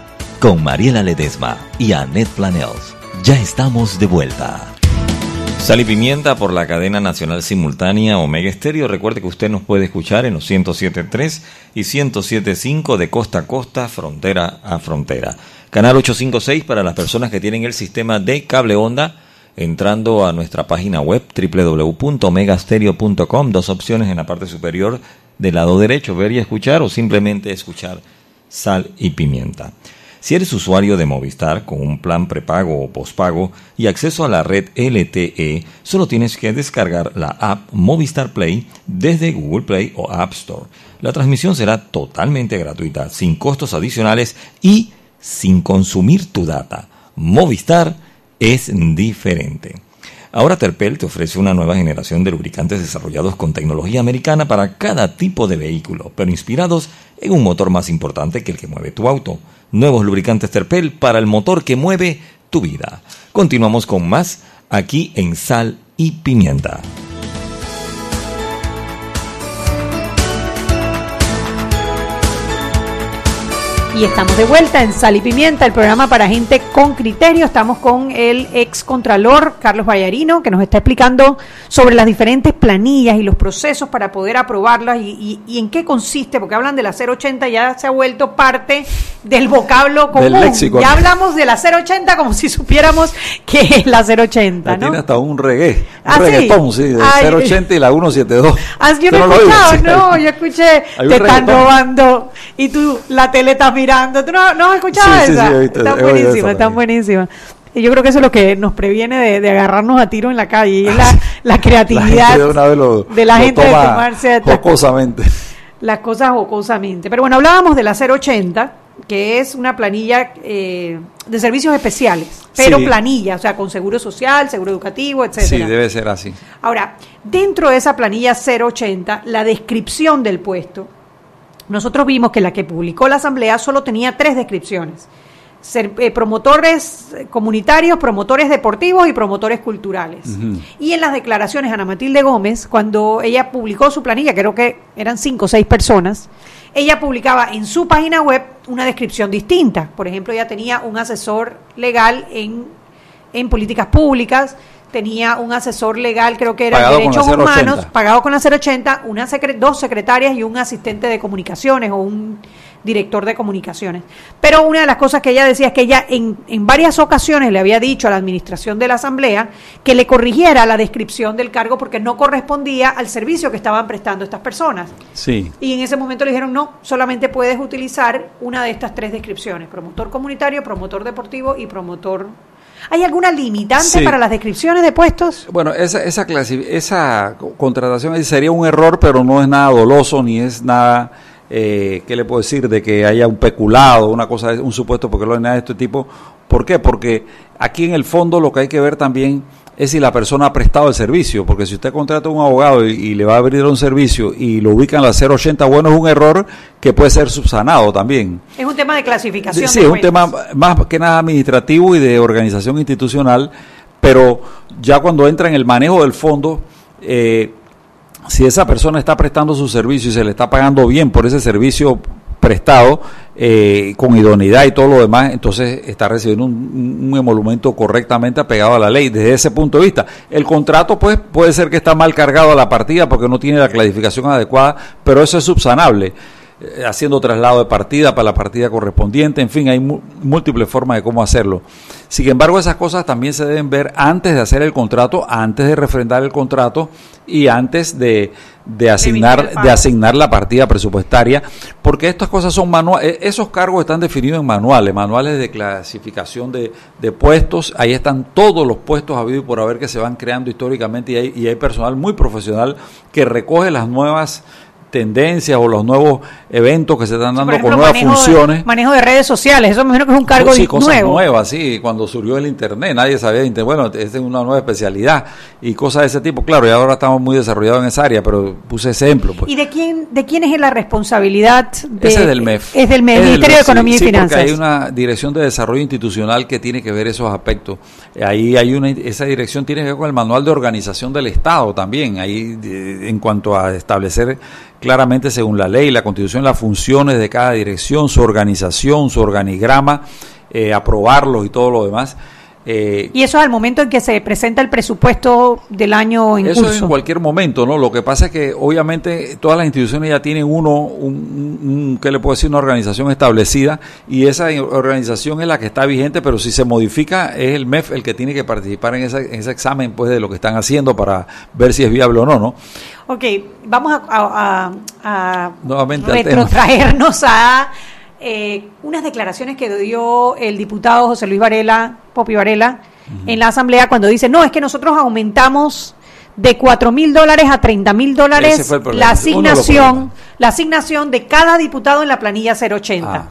Con Mariela Ledesma y Annette Planels. Ya estamos de vuelta. Sal y Pimienta por la cadena nacional simultánea Omega Estéreo. Recuerde que usted nos puede escuchar en los 107.3 y 107.5 de costa a costa, frontera a frontera. Canal 856 para las personas que tienen el sistema de cable onda, entrando a nuestra página web www.omegastereo.com. Dos opciones en la parte superior del lado derecho, ver y escuchar o simplemente escuchar Sal y Pimienta. Si eres usuario de Movistar con un plan prepago o pospago y acceso a la red LTE, solo tienes que descargar la app Movistar Play desde Google Play o App Store. La transmisión será totalmente gratuita, sin costos adicionales y sin consumir tu data. Movistar es diferente. Ahora Terpel te ofrece una nueva generación de lubricantes desarrollados con tecnología americana para cada tipo de vehículo, pero inspirados en un motor más importante que el que mueve tu auto. Nuevos lubricantes Terpel para el motor que mueve tu vida. Continuamos con más aquí en Sal y Pimienta. Y estamos de vuelta en Sal y Pimienta, el programa para gente con criterio. Estamos con el ex contralor Carlos Vallarino, que nos está explicando sobre las diferentes planillas y los procesos para poder aprobarlas y, en qué consiste, porque hablan de la 080, ya se ha vuelto parte del vocablo común. léxico. Ya hablamos de la 080 como si supiéramos qué es la 080. ¿no? Tiene hasta un reggae, un ¿Ah, reggaetón, sí, de 080 y la 172. Ah, yo no he escuchado, no, yo escuché, te están robando y tú la tele está mirando. ¿Tú no, no has escuchado esa? Sí, está buenísima, está buenísima. Y yo creo que eso es lo que nos previene de, agarrarnos a tiro en la calle. Y es la, la creatividad de, la gente de tomarse jocosamente. las cosas jocosamente. Pero bueno, hablábamos de la 080, que es una planilla eh, de servicios especiales, pero planilla, o sea, con seguro social, seguro educativo, etcétera. Sí, debe ser así. Ahora, dentro de esa planilla 080, la descripción del puesto nosotros vimos que la que publicó la Asamblea solo tenía tres descripciones. Ser, eh, promotores comunitarios, promotores deportivos y promotores culturales. Y en las declaraciones, Ana Matilde Gómez, cuando ella publicó su planilla, creo que eran cinco o seis personas, ella publicaba en su página web una descripción distinta. Por ejemplo, ella tenía un asesor legal en, en políticas públicas, tenía un asesor legal, creo que era de Derechos Humanos, pagado con la 080, una dos secretarias y un asistente de comunicaciones o un director de comunicaciones. Pero una de las cosas que ella decía es que ella en, en varias ocasiones le había dicho a la administración de la Asamblea que le corrigiera la descripción del cargo porque no correspondía al servicio que estaban prestando estas personas. Sí. Y en ese momento le dijeron, no, solamente puedes utilizar una de estas tres descripciones, promotor comunitario, promotor deportivo y promotor ¿Hay alguna limitante para las descripciones de puestos? Bueno, esa, esa, esa contratación sería un error, pero no es nada doloso ni es nada, eh, ¿qué le puedo decir? De que haya un peculado, una cosa, un supuesto porque lo hay nada de este tipo. ¿Por qué? Porque aquí en el fondo lo que hay que ver también es si la persona ha prestado el servicio, porque si usted contrata a un abogado y, le va a abrir un servicio y lo ubica en la 080, bueno, es un error que puede ser subsanado también. Es un tema de clasificación. Sí, es un tema más que nada administrativo y de organización institucional, pero ya cuando entra en el manejo del fondo, eh, si esa persona está prestando su servicio y se le está pagando bien por ese servicio prestado, eh, con idoneidad y todo lo demás, entonces está recibiendo un, emolumento correctamente apegado a la ley. Desde ese punto de vista, el contrato pues puede ser que está mal cargado a la partida porque no tiene la clasificación adecuada, pero eso es subsanable haciendo traslado de partida para la partida correspondiente, en fin, hay múltiples formas de cómo hacerlo. Sin embargo, esas cosas también se deben ver antes de hacer el contrato, antes de refrendar el contrato y antes de, de asignar de asignar la partida presupuestaria, porque estas cosas son manuales, esos cargos están definidos en manuales, manuales de clasificación de, de puestos, ahí están todos los puestos habidos y por haber que se van creando históricamente y hay, y hay personal muy profesional que recoge las nuevas tendencias o los nuevos eventos que se están dando con nuevas funciones. manejo de redes sociales, eso me imagino que es un cargo sí, cosas nuevas, sí, cuando surgió el Internet, nadie sabía, bueno, esta es una nueva especialidad y cosas de ese tipo, claro, y ahora estamos muy desarrollados en esa área, pero puse ejemplo. Pues. ¿Y de quién, de quién es la responsabilidad? De, Ese es del MEF. Es del MEF, Ministerio de Economía y Finanzas. Porque hay una dirección de desarrollo institucional que tiene que ver esos aspectos. Ahí hay una, esa dirección tiene que ver con el manual de organización del Estado también, ahí en cuanto a establecer claramente según la ley, la constitución, las funciones de cada dirección, su organización, su organigrama, eh, aprobarlos y todo lo demás. Eh, y eso es al momento en que se presenta el presupuesto del año en eso es en cualquier momento, ¿no? Lo que pasa es que obviamente todas las instituciones ya tienen uno, un, ¿qué le puedo decir? Una organización establecida y esa organización es la que está vigente, pero si se modifica es el MEF el que tiene que participar en, ese examen pues de lo que están haciendo para ver si es viable o no, ¿no? Ok, vamos a, a, retrotraernos a eh, unas declaraciones que dio el diputado José Luis Varela, Popi Varela, en la Asamblea cuando dice, no, es que nosotros aumentamos de 4 mil dólares a 30 mil dólares la asignación, la asignación de cada diputado en la planilla 080. Ah.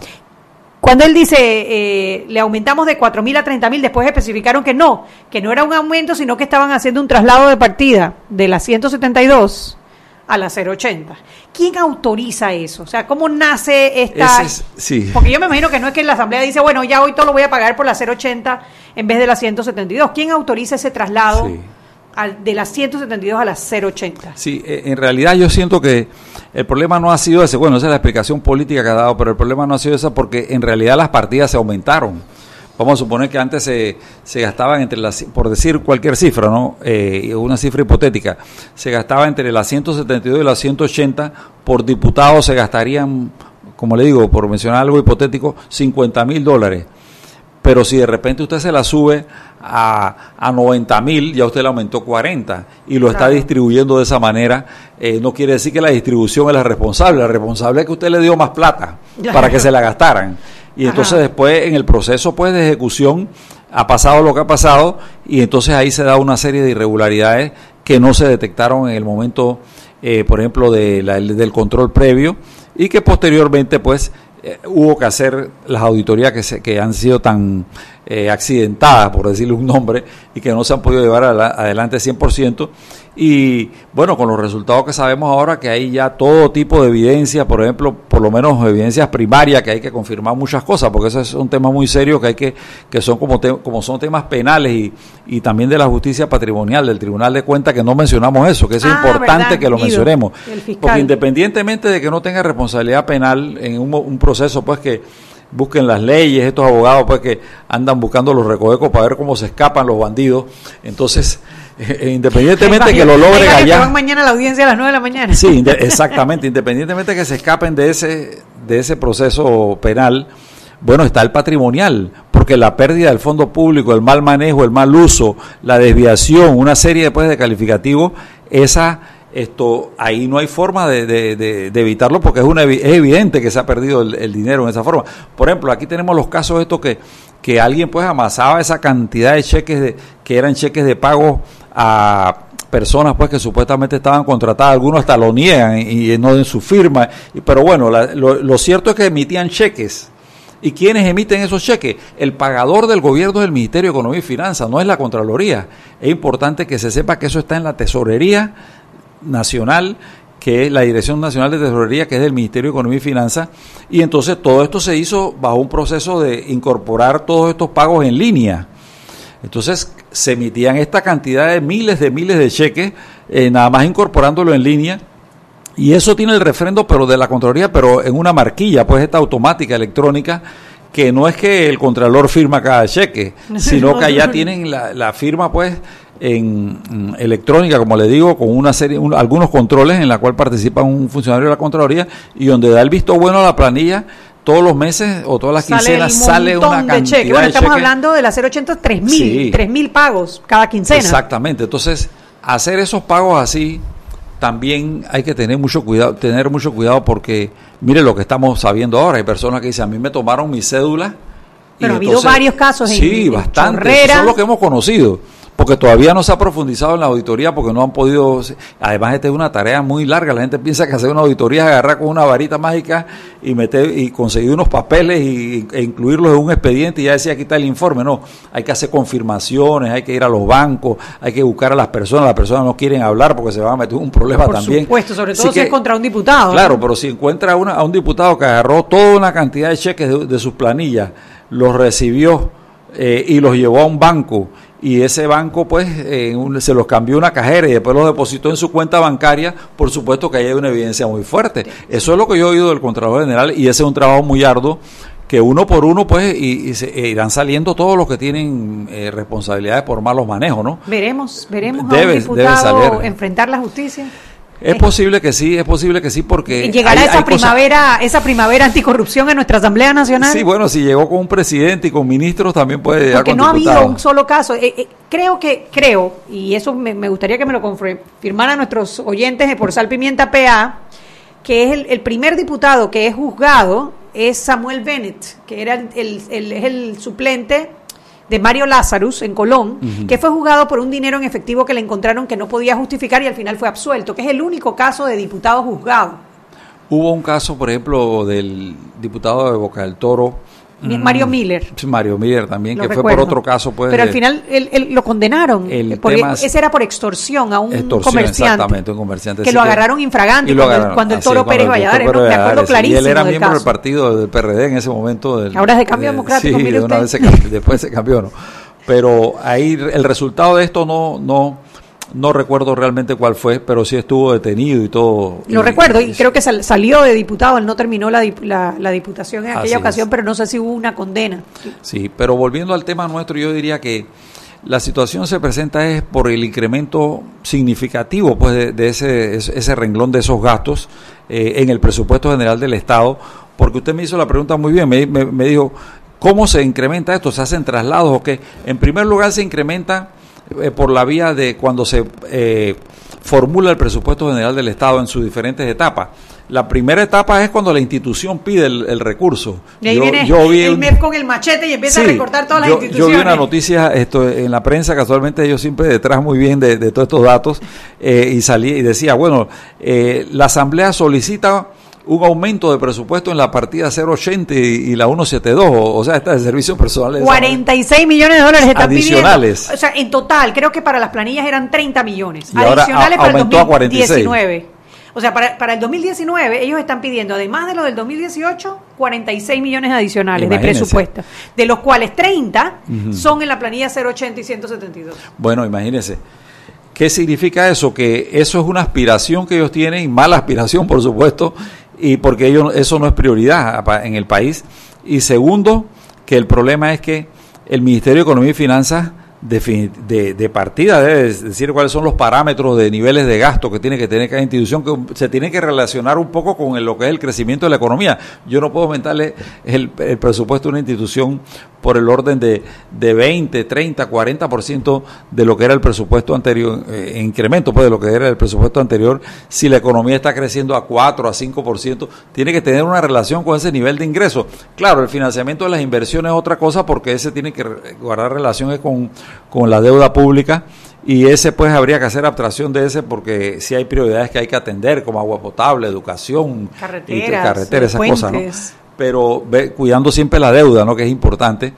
Cuando él dice, eh, le aumentamos de 4 mil a 30 mil, después especificaron que no, que no era un aumento, sino que estaban haciendo un traslado de partida de la 172 a la 080. ¿Quién autoriza eso? O sea, ¿cómo nace esta...? sí. Porque yo me imagino que no es que la Asamblea dice, bueno, ya hoy todo lo voy a pagar por la 080 en vez de la 172. ¿Quién autoriza ese traslado? de las 172 a las 080. Sí, eh, en realidad yo siento que el problema no ha sido ese, bueno, esa es la explicación política que ha dado, pero el problema no ha sido esa porque en realidad las partidas se aumentaron. Vamos a suponer que antes se, se gastaban entre las, por decir cualquier cifra, ¿no? Eh, una cifra hipotética, se gastaba entre las 172 y las 180, por diputado se gastarían, como le digo, por mencionar algo hipotético, 50 mil dólares pero si de repente usted se la sube a, a 90 mil, ya usted le aumentó 40 y lo está distribuyendo de esa manera, eh, no quiere decir que la distribución es la responsable, la responsable es que usted le dio más plata para que se la gastaran. Y entonces después en el proceso pues de ejecución ha pasado lo que ha pasado y entonces ahí se da una serie de irregularidades que no se detectaron en el momento, eh, por ejemplo, de del control previo y que posteriormente pues eh, hubo que hacer las auditorías que, se, que han sido tan eh, accidentadas, por decirle un nombre, y que no se han podido llevar adelante 100%, y bueno, con los resultados que sabemos ahora que hay ya todo tipo de evidencia, por ejemplo, por lo menos evidencias primarias que hay que confirmar muchas cosas, porque eso es un tema muy serio que hay que que son como como son temas penales y, y también de la justicia patrimonial del Tribunal de Cuentas que no mencionamos eso, que es ah, importante que lo mencionemos, porque independientemente de que no tenga responsabilidad penal en un, un proceso pues que busquen las leyes, estos abogados pues que andan buscando los recovecos para ver cómo se escapan los bandidos. Entonces, eh, independientemente de que lo logren allá. mañana a la audiencia a las 9 de la mañana. Sí, exactamente, independientemente de que se escapen de ese de ese proceso penal, bueno, está el patrimonial, porque la pérdida del fondo público, el mal manejo, el mal uso, la desviación, una serie después de calificativos, esa esto ahí no hay forma de, de, evitarlo porque es, una, es evidente que se ha perdido el, dinero en esa forma. Por ejemplo, aquí tenemos los casos estos que, que alguien pues amasaba esa cantidad de cheques de, que eran cheques de pago a personas pues que supuestamente estaban contratadas, algunos hasta lo niegan y, no en su firma, pero bueno, lo, cierto es que emitían cheques. ¿Y quiénes emiten esos cheques? El pagador del gobierno del Ministerio de Economía y Finanzas, no es la Contraloría. Es importante que se sepa que eso está en la Tesorería Nacional, que es la Dirección Nacional de Tesorería, que es del Ministerio de Economía y Finanzas. Y entonces todo esto se hizo bajo un proceso de incorporar todos estos pagos en línea. Entonces se emitían esta cantidad de miles de miles de cheques, eh, nada más incorporándolo en línea. Y eso tiene el refrendo, pero de la Contraloría, pero en una marquilla, pues esta automática electrónica, que no es que el Contralor firma cada cheque, sino que allá tienen la, la firma, pues, en, electrónica, como le digo, con una serie, algunos controles en la cual participa un funcionario de la Contraloría y donde da el visto bueno a la planilla todos los meses o todas las quincenas sale, una cantidad de cheques. Bueno, estamos hablando de la 080, 3 mil, tres mil pagos cada quincena. Exactamente, entonces hacer esos pagos así también hay que tener mucho cuidado, tener mucho cuidado porque mire lo que estamos sabiendo ahora, hay personas que dicen, a mí me tomaron mi cédula. Pero ha habido varios casos en Sí, bastante, son los que hemos conocido porque todavía no se ha profundizado en la auditoría porque no han podido, además esta es una tarea muy larga, la gente piensa que hacer una auditoría es agarrar con una varita mágica y meter y conseguir unos papeles y, e incluirlos en un expediente y ya decía aquí está el informe, no, hay que hacer confirmaciones, hay que ir a los bancos, hay que buscar a las personas, las personas no quieren hablar porque se van a meter un problema también. Por supuesto, sobre todo si es contra un diputado. Claro, pero si encuentra a un diputado que agarró toda una cantidad de cheques de, sus planillas, los recibió eh, y los llevó a un banco y ese banco pues se los cambió una cajera y después los depositó en su cuenta bancaria, por supuesto que ahí hay una evidencia muy fuerte. Eso es lo que yo he oído del Contralor General y ese es un trabajo muy arduo que uno por uno pues y, se, e irán saliendo todos los que tienen eh, responsabilidades por malos manejos, ¿no? Veremos, veremos a un diputado enfrentar la justicia. Es posible que sí, es posible que sí, porque... ¿Llegará esa, primavera, esa primavera anticorrupción en nuestra Asamblea Nacional? Sí, bueno, si llegó con un presidente y con ministros también puede llegar Porque no ha habido un solo caso. Eh, eh, creo que, creo, y eso me, gustaría que me lo confirmaran nuestros oyentes de Por Sal Pimienta PA, que es el, primer diputado que es juzgado es Samuel Bennett, que era el, el, es el suplente de Mario Lazarus en Colón, que fue juzgado por un dinero en efectivo que le encontraron que no podía justificar y al final fue absuelto, que es el único caso de diputado juzgado. Hubo un caso, por ejemplo, del diputado de Boca del Toro, Mario mm. Miller. Sí, Mario Miller también, que fue por otro caso. Pues, Pero al final él, lo condenaron. ese era por extorsión a un comerciante. Exactamente, un comerciante. Que lo agarraron infragante cuando, el Toro Pérez Valladares, me acuerdo clarísimo. Y él era miembro del partido del PRD en ese momento. Ahora es de cambio democrático, sí, después se cambió, ¿no? Pero ahí el resultado de esto no, no no recuerdo realmente cuál fue, pero sí estuvo detenido y todo. Lo recuerdo, y creo que salió de diputado, él no terminó la, la, diputación en aquella ocasión, pero no sé si hubo una condena. Sí, pero volviendo al tema nuestro, yo diría que la situación se presenta es por el incremento significativo pues de, ese, ese renglón de esos gastos eh, en el presupuesto general del Estado, porque usted me hizo la pregunta muy bien, me, me, me dijo, ¿cómo se incrementa esto? ¿Se hacen traslados o qué? En primer lugar se incrementa eh, por la vía de cuando se eh, formula el presupuesto general del Estado en sus diferentes etapas. La primera etapa es cuando la institución pide el, recurso. Y ahí viene el MEF con el machete y empieza a recortar todas las instituciones. Yo vi una noticia esto, en la prensa, casualmente yo siempre detrás muy bien de, todos estos datos, eh, y salí y decía, bueno, la Asamblea solicita un aumento de presupuesto en la partida 080 y, la 172, o, sea, esta de servicios personales. 46 millones de dólares están adicionales. O sea, en total, creo que para las planillas eran 30 millones. adicionales para el 2019. O sea, para, para el 2019 ellos están pidiendo, además de lo del 2018, 46 millones adicionales de presupuesto, de los cuales 30 son en la planilla 080 y 172. Bueno, imagínense. ¿Qué significa eso? Que eso es una aspiración que ellos tienen, y mala aspiración, por supuesto, y porque ellos, eso no es prioridad en el país. Y segundo, que el problema es que el Ministerio de Economía y Finanzas de, de, partida debe decir cuáles son los parámetros de niveles de gasto que tiene que tener cada institución, que se tiene que relacionar un poco con lo que es el crecimiento de la economía. Yo no puedo aumentarle el, el presupuesto de una institución por el orden de, de 20, 30, 40% de lo que era el presupuesto anterior, eh, incremento pues de lo que era el presupuesto anterior, si la economía está creciendo a 4, a 5%, tiene que tener una relación con ese nivel de ingreso. Claro, el financiamiento de las inversiones es otra cosa porque ese tiene que guardar relaciones con, con la deuda pública y ese pues habría que hacer abstracción de ese porque si hay prioridades que hay que atender como agua potable, educación, carreteras, carreteras esas cosas, ¿no? pero cuidando siempre la deuda, ¿no? que es importante.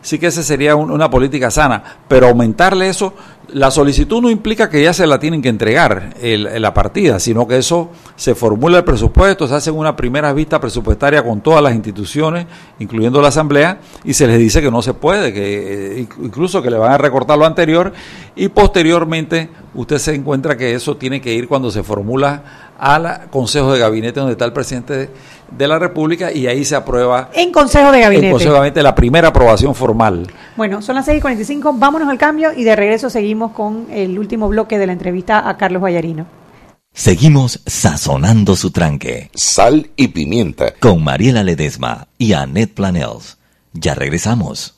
Sí que esa sería una política sana, pero aumentarle eso, la solicitud no implica que ya se la tienen que entregar el, la partida, sino que eso se formula el presupuesto, se hace una primera vista presupuestaria con todas las instituciones, incluyendo la Asamblea, y se les dice que no se puede, que eh, incluso que le van a recortar lo anterior, y posteriormente usted se encuentra que eso tiene que ir cuando se formula al Consejo de Gabinete donde está el presidente de, la República y ahí se aprueba. En Consejo de Gabinete. En Consejo de Gabinete la primera aprobación formal. Bueno, son las 6.45, vámonos al cambio y de regreso seguimos con el último bloque de la entrevista a Carlos Vallarino. Seguimos sazonando su tranque. Sal y pimienta. Con Mariela Ledesma y Annette Planels. Ya regresamos.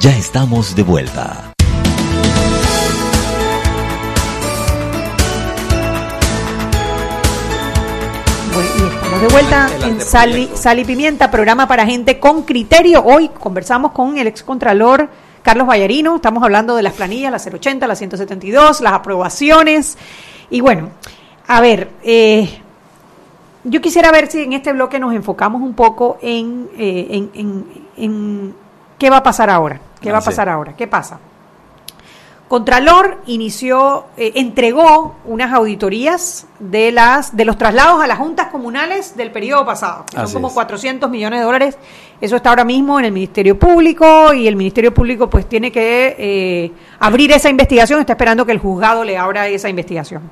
Ya estamos de vuelta. Estamos de vuelta en Sal y, Sal y Pimienta, programa para gente con criterio. Hoy conversamos con el excontralor Carlos Vallarino, estamos hablando de las planillas, las 080, las 172, las aprobaciones. Y bueno, a ver, eh, yo quisiera ver si en este bloque nos enfocamos un poco en, eh, en, en, en qué va a pasar ahora. ¿Qué va a pasar ahora? ¿Qué pasa? Contralor inició, eh, entregó unas auditorías de las de los traslados a las juntas comunales del periodo pasado, que son como 400 millones de dólares. Eso está ahora mismo en el Ministerio Público y el Ministerio Público pues tiene que eh, abrir esa investigación, está esperando que el juzgado le abra esa investigación.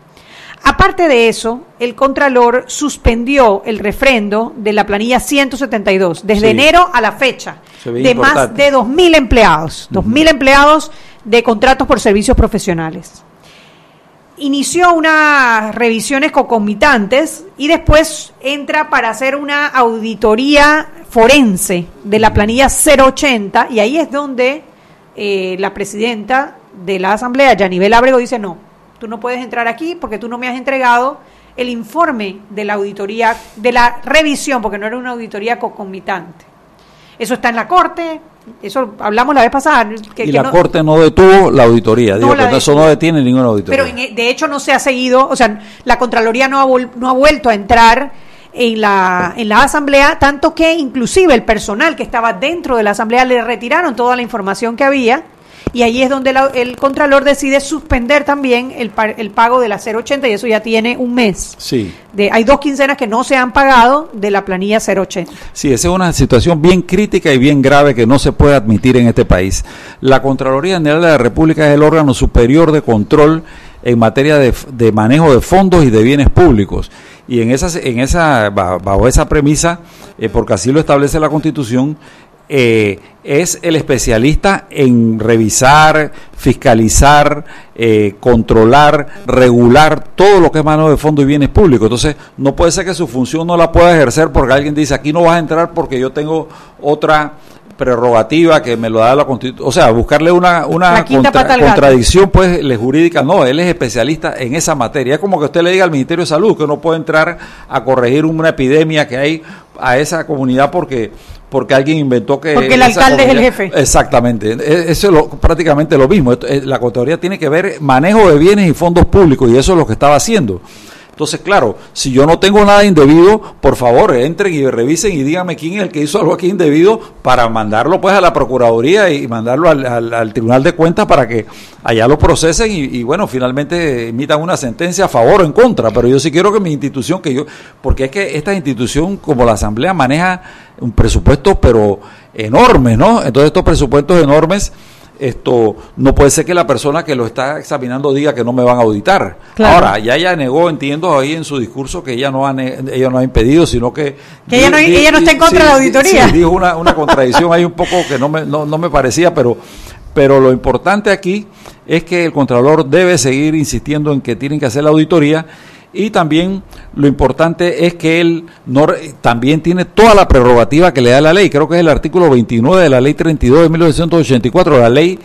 Aparte de eso, el Contralor suspendió el refrendo de la planilla 172 desde Sí. enero a la fecha de más de 2.000 empleados, 2.000 empleados de contratos por servicios profesionales. Inició unas revisiones concomitantes y después entra para hacer una auditoría forense de la planilla 080 y ahí es donde eh, la presidenta de la Asamblea, Yanibel Ábrego, dice no, tú no puedes entrar aquí porque tú no me has entregado el informe de la auditoría, de la revisión, porque no era una auditoría concomitante. Eso está en la Corte, eso hablamos la vez pasada. que- y que la no- Corte no detuvo la auditoría. No Digo, la que eso no detiene ninguna auditoría. Pero en- e, de hecho no se ha seguido, o sea, la Contraloría no ha, vol- no ha vuelto a entrar en la, en la Asamblea, tanto que inclusive el personal que estaba dentro de la Asamblea le retiraron toda la información que había y ahí es donde la- el Contralor decide suspender también el, pa- el pago de la 080 y eso ya tiene un mes. Sí. De, hay dos quincenas que no se han pagado de la planilla 080. Sí, esa es una situación bien crítica y bien grave que no se puede admitir en este país. La Contraloría General de la República es el órgano superior de control en materia de, manejo de fondos y de bienes públicos. Y en esa, en esa, ba- bajo esa premisa, eh, porque así lo establece la Constitución, eh, es el especialista en revisar, fiscalizar, eh, controlar, regular todo lo que es mano de fondo y bienes públicos. Entonces, no puede ser que su función no la pueda ejercer porque alguien dice, aquí no vas a entrar porque yo tengo otra prerrogativa que me lo da la Constitución. O sea, buscarle una, una gato. contradicción pues le jurídica. No, él es especialista en esa materia. Es como que usted le diga al Ministerio de Salud que no puede entrar a corregir una epidemia que hay a esa comunidad porque porque alguien inventó que Porque el alcalde es el jefe. Exactamente, E- eso es lo- prácticamente lo mismo. Eh, La Contraloría tiene que ver manejo de bienes y fondos públicos y eso es lo que estaba haciendo. Entonces, claro, si yo no tengo nada indebido, por favor, entren y revisen y díganme quién es el que hizo algo aquí indebido para mandarlo pues a la Procuraduría y mandarlo al, al- al Tribunal de Cuentas para que allá lo procesen y, y, bueno, finalmente emitan una sentencia a favor o en contra. Pero yo sí quiero que mi institución, que yo, porque es que esta institución como la Asamblea maneja un presupuesto pero enorme, ¿no? Entonces estos presupuestos enormes esto no puede ser que la persona que lo está examinando diga que no me van a auditar. Claro. Ahora, ya ella negó, entiendo ahí en su discurso que ella no ha, ella no ha impedido, sino que... Que ella no- ella no está en contra de la auditoría. sí, dijo una, una contradicción ahí un poco que no me, no, no me parecía, pero, pero lo importante aquí es que el Contralor debe seguir insistiendo en que tienen que hacer la auditoría y también lo importante es que él no, también tiene toda la prerrogativa que le da la ley. Creo que es el artículo 29 de la ley 32 de 1984, la ley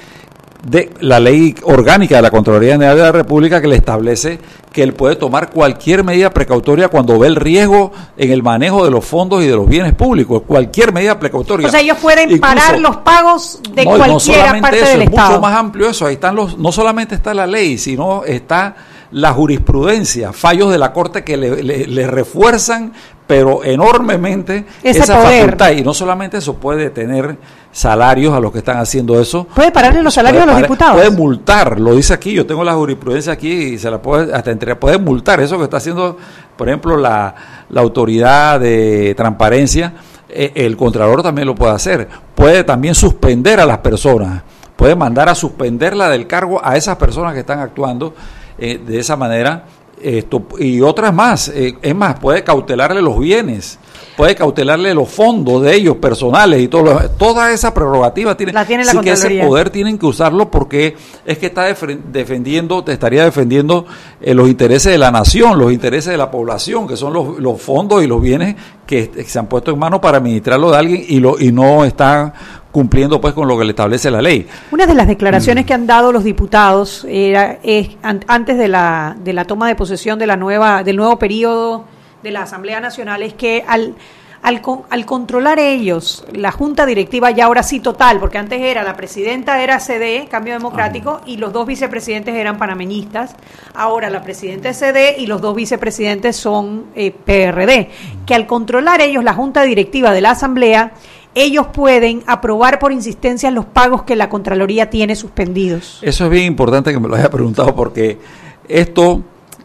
de la ley orgánica de la Contraloría General de la República que le establece que él puede tomar cualquier medida precautoria cuando ve el riesgo en el manejo de los fondos y de los bienes públicos, cualquier medida precautoria. O sea, ellos pueden parar los pagos de cualquier no parte eso, del es Estado. mucho más amplio eso, ahí están los no solamente está la ley, sino está la jurisprudencia, fallos de la Corte que le, le refuerzan pero enormemente Ese esa poder. facultad. Y no solamente eso, puede tener salarios a los que están haciendo eso. Puede pararle los salarios Puede a los diputados. Puede multar, lo dice aquí, yo tengo la jurisprudencia aquí y se la puede, hasta entre, puede multar. Eso que está haciendo, por ejemplo, la, la autoridad de transparencia, eh, el Contralor también lo puede hacer. Puede también suspender a las personas, puede mandar a suspenderla del cargo a esas personas que están actuando eh, de esa manera. Esto, y otras más, eh, es más, puede cautelarle los bienes, puede cautelarle los fondos de ellos personales y todo lo- toda esa prerrogativa tiene, La tiene la sí que ese poder tienen que usarlo porque es que está defen- defendiendo, te estaría defendiendo eh, los intereses de la nación, los intereses de la población, que son los, los fondos y los bienes que, que se han puesto en mano para administrarlo de alguien y, lo, y no están cumpliendo pues con lo que le establece la ley. Una de las declaraciones que han dado los diputados era es, an- antes de la, de la toma de posesión de la nueva del nuevo periodo de la Asamblea Nacional es que al al, al controlar ellos la junta directiva ya ahora sí total, porque antes era la presidenta era CD, Cambio Democrático, y los dos vicepresidentes eran panameñistas, ahora la presidenta es CD y los dos vicepresidentes son eh, PRD, que al controlar ellos la junta directiva de la Asamblea, ellos pueden aprobar por insistencia los pagos que la Contraloría tiene suspendidos. Eso es bien importante que me lo haya preguntado porque esto,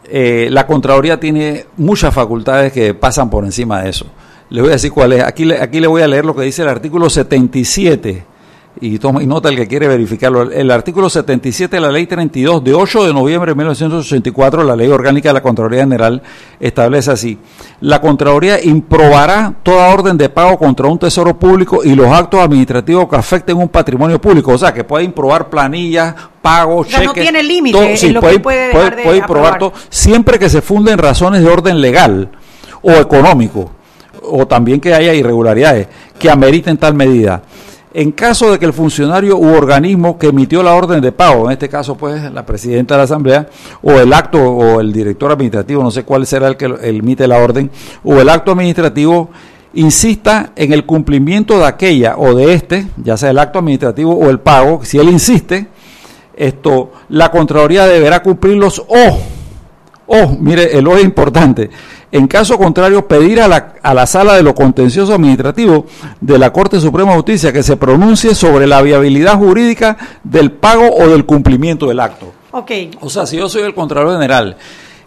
eh, la Contraloría tiene muchas facultades que pasan por encima de eso. Les voy a decir cuál es. Aquí aquí le voy a leer lo que dice el artículo 77 y toma y nota el que quiere verificarlo. El, artículo 77 de la ley 32 de 8 de noviembre de 1984, la ley orgánica de la Contraloría General, establece así. La Contraloría improbará toda orden de pago contra un tesoro público y los actos administrativos que afecten un patrimonio público. O sea, que puede improbar planillas, pagos, O sea, no tiene límite sí, puede de puede improbar todo, siempre que se funden razones de orden legal o económico, o también que haya irregularidades que ameriten tal medida. En caso de que el funcionario u organismo que emitió la orden de pago, en este caso pues la presidenta de la Asamblea, o el acto o el director administrativo, no sé cuál será el que emite la orden, o el acto administrativo, insista en el cumplimiento de aquella o de este, ya sea el acto administrativo o el pago, si él insiste, esto, la Contraloría deberá cumplirlos o o, mire, el O es importante. En caso contrario, pedir a la, a la sala de lo contencioso administrativo de la Corte Suprema de Justicia que se pronuncie sobre la viabilidad jurídica del pago o del cumplimiento del acto. Ok, O sea, si yo soy el Contralor General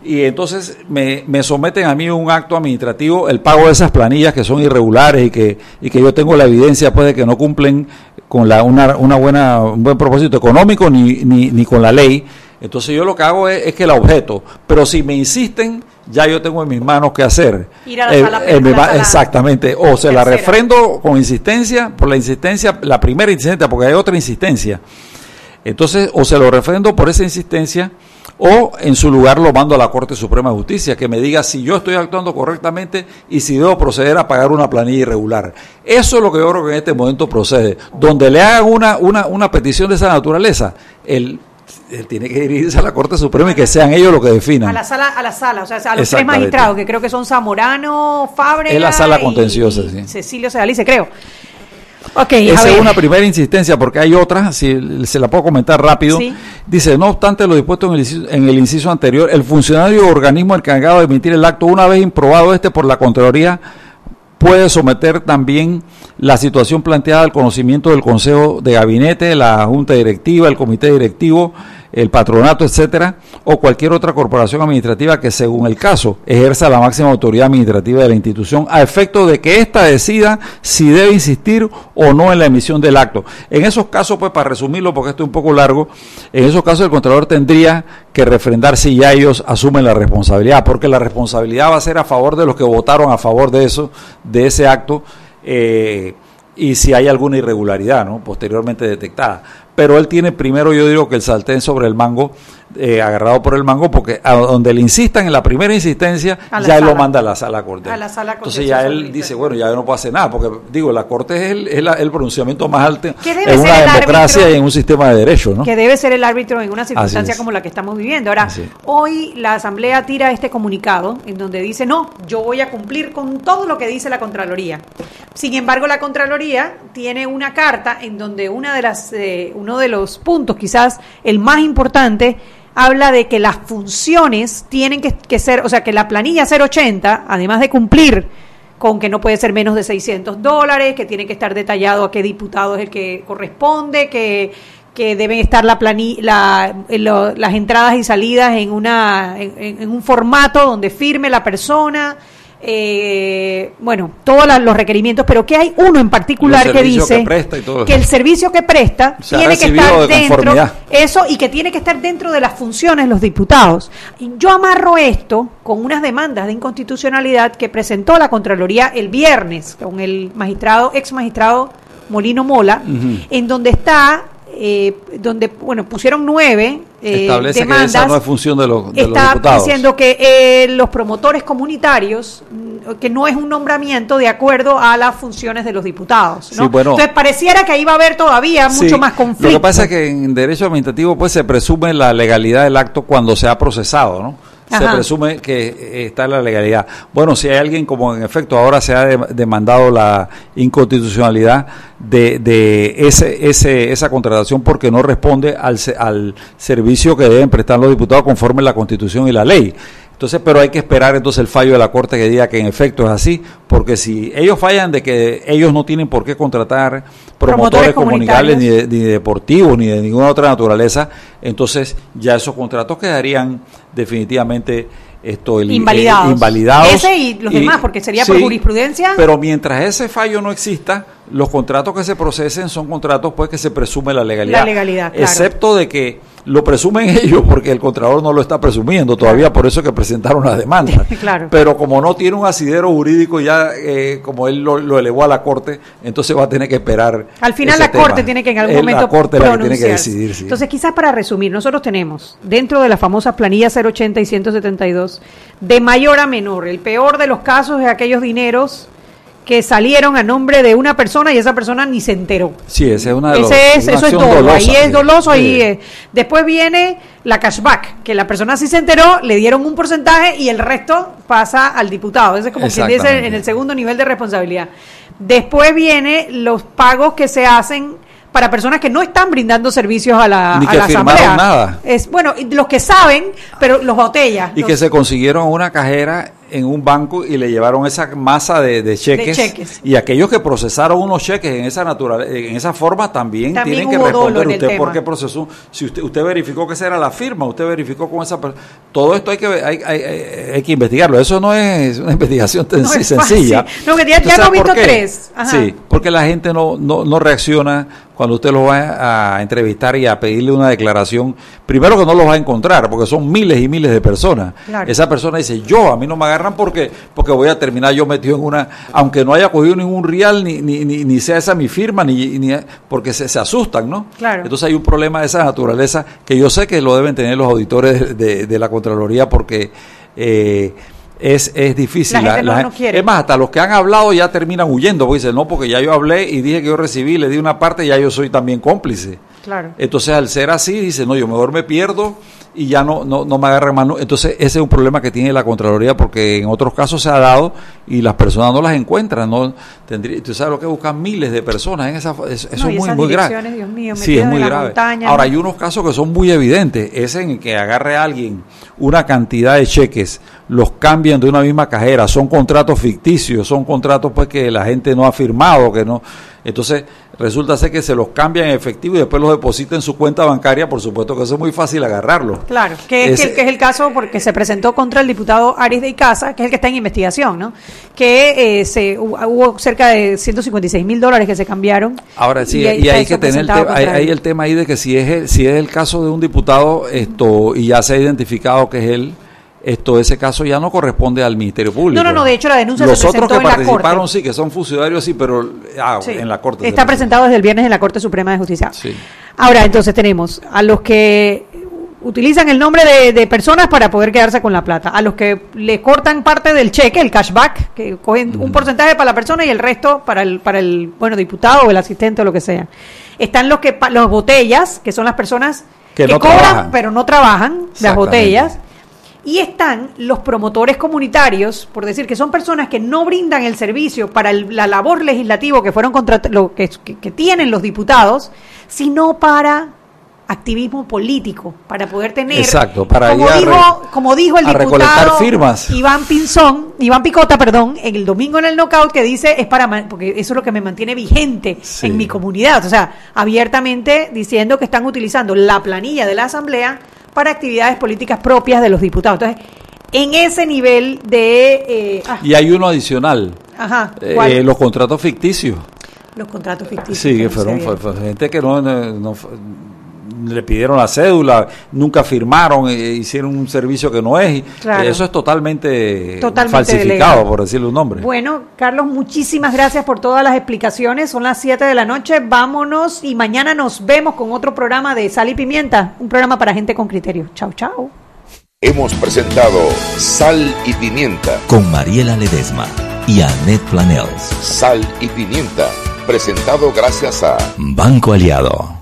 y entonces me, me someten a mí un acto administrativo, el pago de esas planillas que son irregulares y que, y que yo tengo la evidencia pues, de que no cumplen con la, una, una buena, un buen propósito económico ni, ni, ni con la ley, entonces yo lo que hago es, es que la objeto. Pero si me insisten, ya yo tengo en mis manos qué hacer. Ir a la Eh, sala- la sala exactamente. O se la tercera. refrendo con insistencia, por la insistencia, la primera insistencia, porque hay otra insistencia. Entonces, o se lo refrendo por esa insistencia, o en su lugar lo mando a la Corte Suprema de Justicia, que me diga si yo estoy actuando correctamente y si debo proceder a pagar una planilla irregular. Eso es lo que yo creo que en este momento procede. Donde le hagan una, una, una petición de esa naturaleza, él tiene que dirigirse a la Corte Suprema y que sean ellos los que definan. a la sala, a la sala, o sea, a los tres magistrados, que creo que son Zamorano, Fábrega Es la sala contenciosa, y sí. Cecilio Sedalice, creo. Ok, Esa es una primera insistencia, porque hay otra, si se la puedo comentar rápido. Sí. Dice, no obstante lo dispuesto en el, inciso, en el inciso anterior, el funcionario o organismo encargado de emitir el acto, una vez improbado este por la Contraloría, puede someter también la situación planteada al conocimiento del Consejo de Gabinete, la Junta Directiva, el Comité Directivo, el patronato, etcétera, o cualquier otra corporación administrativa que, según el caso, ejerza la máxima autoridad administrativa de la institución, a efecto de que ésta decida si debe insistir o no en la emisión del acto. En esos casos, pues, para resumirlo, porque esto es un poco largo, en esos casos el Contralor tendría que refrendar si ya ellos asumen la responsabilidad, porque la responsabilidad va a ser a favor de los que votaron a favor de eso, de ese acto. eh, y si hay alguna irregularidad ¿no? posteriormente detectada. Pero él tiene primero, yo digo que el sartén sobre el mango, eh, agarrado por el mango, porque a donde le insistan en la primera insistencia, la ya él lo manda a la sala corte. A la sala Entonces ya él dice, bueno, ya yo no puedo hacer nada, porque digo, la corte es el, es la- el pronunciamiento más alto ¿Qué debe en una democracia árbitro? y en un sistema de derecho, ¿no? que debe ser el árbitro en una circunstancia como la que estamos viviendo. Ahora, es. hoy la Asamblea tira este comunicado en donde dice, no, yo voy a cumplir con todo lo que dice la Contraloría. Sin embargo, la Contraloría tiene una carta en donde una de las, eh, uno de los puntos, quizás el más importante, habla de que las funciones tienen que, que ser, o sea, que la planilla 080, además de cumplir con que no puede ser menos de 600 dólares, que tiene que estar detallado a qué diputado es el que corresponde, que, que deben estar la plani- la- las entradas y salidas en, una, en- en un formato donde firme la persona. Eh, bueno, todos los requerimientos, pero que hay uno en particular que dice que el servicio que presta Se tiene que estar de dentro eso y que tiene que estar dentro de las funciones de los diputados. Y yo amarro esto con unas demandas de inconstitucionalidad que presentó la Contraloría el viernes con el magistrado, ex magistrado Molino Mola, en donde está, eh, donde, bueno, pusieron nueve eh, Establece que demandas. esa no es función de los, de los Está diputados. diciendo que eh, los promotores comunitarios, mm, que no es un nombramiento de acuerdo a las funciones de los diputados. ¿no? Sí, bueno. Entonces pareciera que ahí va a haber todavía Sí, mucho más conflicto. Lo que pasa es que en derecho administrativo pues se presume la legalidad del acto cuando se ha procesado, ¿no? Se presume que está la legalidad. Bueno, si hay alguien como en efecto ahora se ha de- demandado la inconstitucionalidad de, de ese, ese, esa contratación porque no responde al, al servicio que deben prestar los diputados conforme la Constitución y la ley. Entonces, pero hay que esperar entonces el fallo de la Corte que diga que en efecto es así, porque si ellos fallan de que ellos no tienen por qué contratar Promotores promotores comunitarios ni de, ni deportivos ni de ninguna otra naturaleza, entonces ya esos contratos quedarían definitivamente esto el- Invalidados. eh, invalidados. Ese y los demás, porque sería por jurisprudencia. Pero mientras ese fallo no exista, los contratos que se procesen son contratos pues que se presume la legalidad. La legalidad, claro. Excepto de que lo presumen ellos porque el contralor no lo está presumiendo todavía, por eso que presentaron la demanda. Claro. Pero como no tiene un asidero jurídico ya, eh, como él lo, lo elevó a la corte, entonces va a tener que esperar. Al final la Corte tiene que en algún momento La Corte la que tiene que decidir. sí. Entonces, quizás para resumir, nosotros tenemos dentro de las famosas planillas 080 y 172, de mayor a menor, el peor de los casos es aquellos dineros que salieron a nombre de una persona y esa persona ni se enteró. Sí, esa es una de los- Ese es, una eso es dolo, dolosa, ahí es doloso, ahí Sí. es. Después viene la cashback, que la persona sí se enteró, le dieron un porcentaje y el resto pasa al diputado. Ese es como quien dice en el segundo nivel de responsabilidad. Después viene los pagos que se hacen para personas que no están brindando servicios a la, Ni a que la firmaron asamblea. nada. Es bueno, y los que saben, pero los botellas. Y los- que se consiguieron una cajera en un banco y le llevaron esa masa de, de cheques, cheques. y aquellos que procesaron unos cheques en esa natural en esa forma también, También tienen que responder usted por qué procesó si usted usted verificó que esa era la firma usted verificó con esa per- todo esto hay que hay, hay- hay- hay que investigarlo eso no es una investigación No sencilla. No, que ya- ¿Usted ya visto qué? tres. Ajá. sí porque la gente no, no, no reacciona cuando usted los va a entrevistar y a pedirle una declaración primero que no los va a encontrar porque son miles y miles de personas Claro. esa persona dice, yo, a mí no me agarran porque porque voy a terminar yo metido en una, aunque no haya cogido ningún real, ni, ni, ni, ni sea esa mi firma, ni, ni porque se, se asustan, ¿no? Claro. Entonces hay un problema de esa naturaleza que yo sé que lo deben tener los auditores de, de- de la Contraloría porque... eh, es, es difícil. La gente no- no quiere. Es más, hasta los que han hablado ya terminan huyendo, porque dicen, no, porque ya yo hablé y dije que yo recibí, le di una parte, ya yo soy también cómplice. Claro. Entonces, al ser así, dice, no, yo mejor me pierdo y ya no, no, no me agarre mano. Entonces, ese es un problema que tiene la Contraloría porque en otros casos se ha dado y las personas no las encuentran. no tendría, Tú sabes lo que buscan miles de personas en esa. Eso, No, es muy, esas muy grave. Dios mío, sí, es muy grave. montaña, Ahora, hay unos casos que son muy evidentes. Es en que agarre a alguien una cantidad de cheques, los cambian de una misma cajera, son contratos ficticios, son contratos pues que la gente no ha firmado, que no. Entonces, resulta ser que se los cambian en efectivo y después los deposita en su cuenta bancaria, por supuesto que eso es muy fácil Claro, que es, que, es el caso porque se presentó contra el diputado Aris de Icaza, que es el que está en investigación, ¿no? Que eh, se, hu- hubo cerca de 156 mil dólares que se cambiaron. Ahora sí, y, hay que tener el, hay, hay tema ahí de que si es el, si es el caso de un diputado esto y ya se ha identificado que es él, esto ese caso ya no corresponde al Ministerio Público. No, no, no, de hecho, la denuncia se Los otros presentó que en la participaron Corte. sí, que son funcionarios sí, pero ah, Sí. en la Corte. se Está presentado desde el viernes en la Corte Suprema de Justicia. Sí. Ahora, entonces tenemos a los que utilizan el nombre de, de, personas para poder quedarse con la plata, a los que le cortan parte del cheque, el cashback, que cogen un porcentaje para la persona y el resto para el, para el bueno, diputado o el asistente o lo que sea. Están los que los botellas, que son las personas que, no cobran trabajan. pero no trabajan, las botellas. Y están los promotores comunitarios, por decir que son personas que no brindan el servicio para el, la labor legislativa que fueron lo que, que, que tienen los diputados, sino para activismo político para poder tener exacto para como dijo como dijo el diputado firmas. Iván Pinzón Iván Picota perdón en el domingo en el knockout que dice es para porque eso es lo que me mantiene vigente sí. en mi comunidad o sea abiertamente diciendo que están utilizando la planilla de la asamblea para actividades políticas propias de los diputados. Entonces en ese nivel de eh, ah. y hay uno adicional. Ajá, eh, los contratos ficticios. Los contratos ficticios sí que fueron fue, fue gente que no, no le pidieron la cédula, nunca firmaron, eh, hicieron un servicio que no es. Claro. Eso es totalmente, totalmente falsificado, delegado. por decirle un nombre. Bueno, Carlos, muchísimas gracias por todas las explicaciones. Son las 7 de la noche, vámonos y mañana nos vemos con otro programa de Sal y Pimienta, un programa para gente con criterio. Chao, chao. Hemos presentado Sal y Pimienta con Mariela Ledesma y Annette Planels. Sal y Pimienta, presentado gracias a Banco Aliado.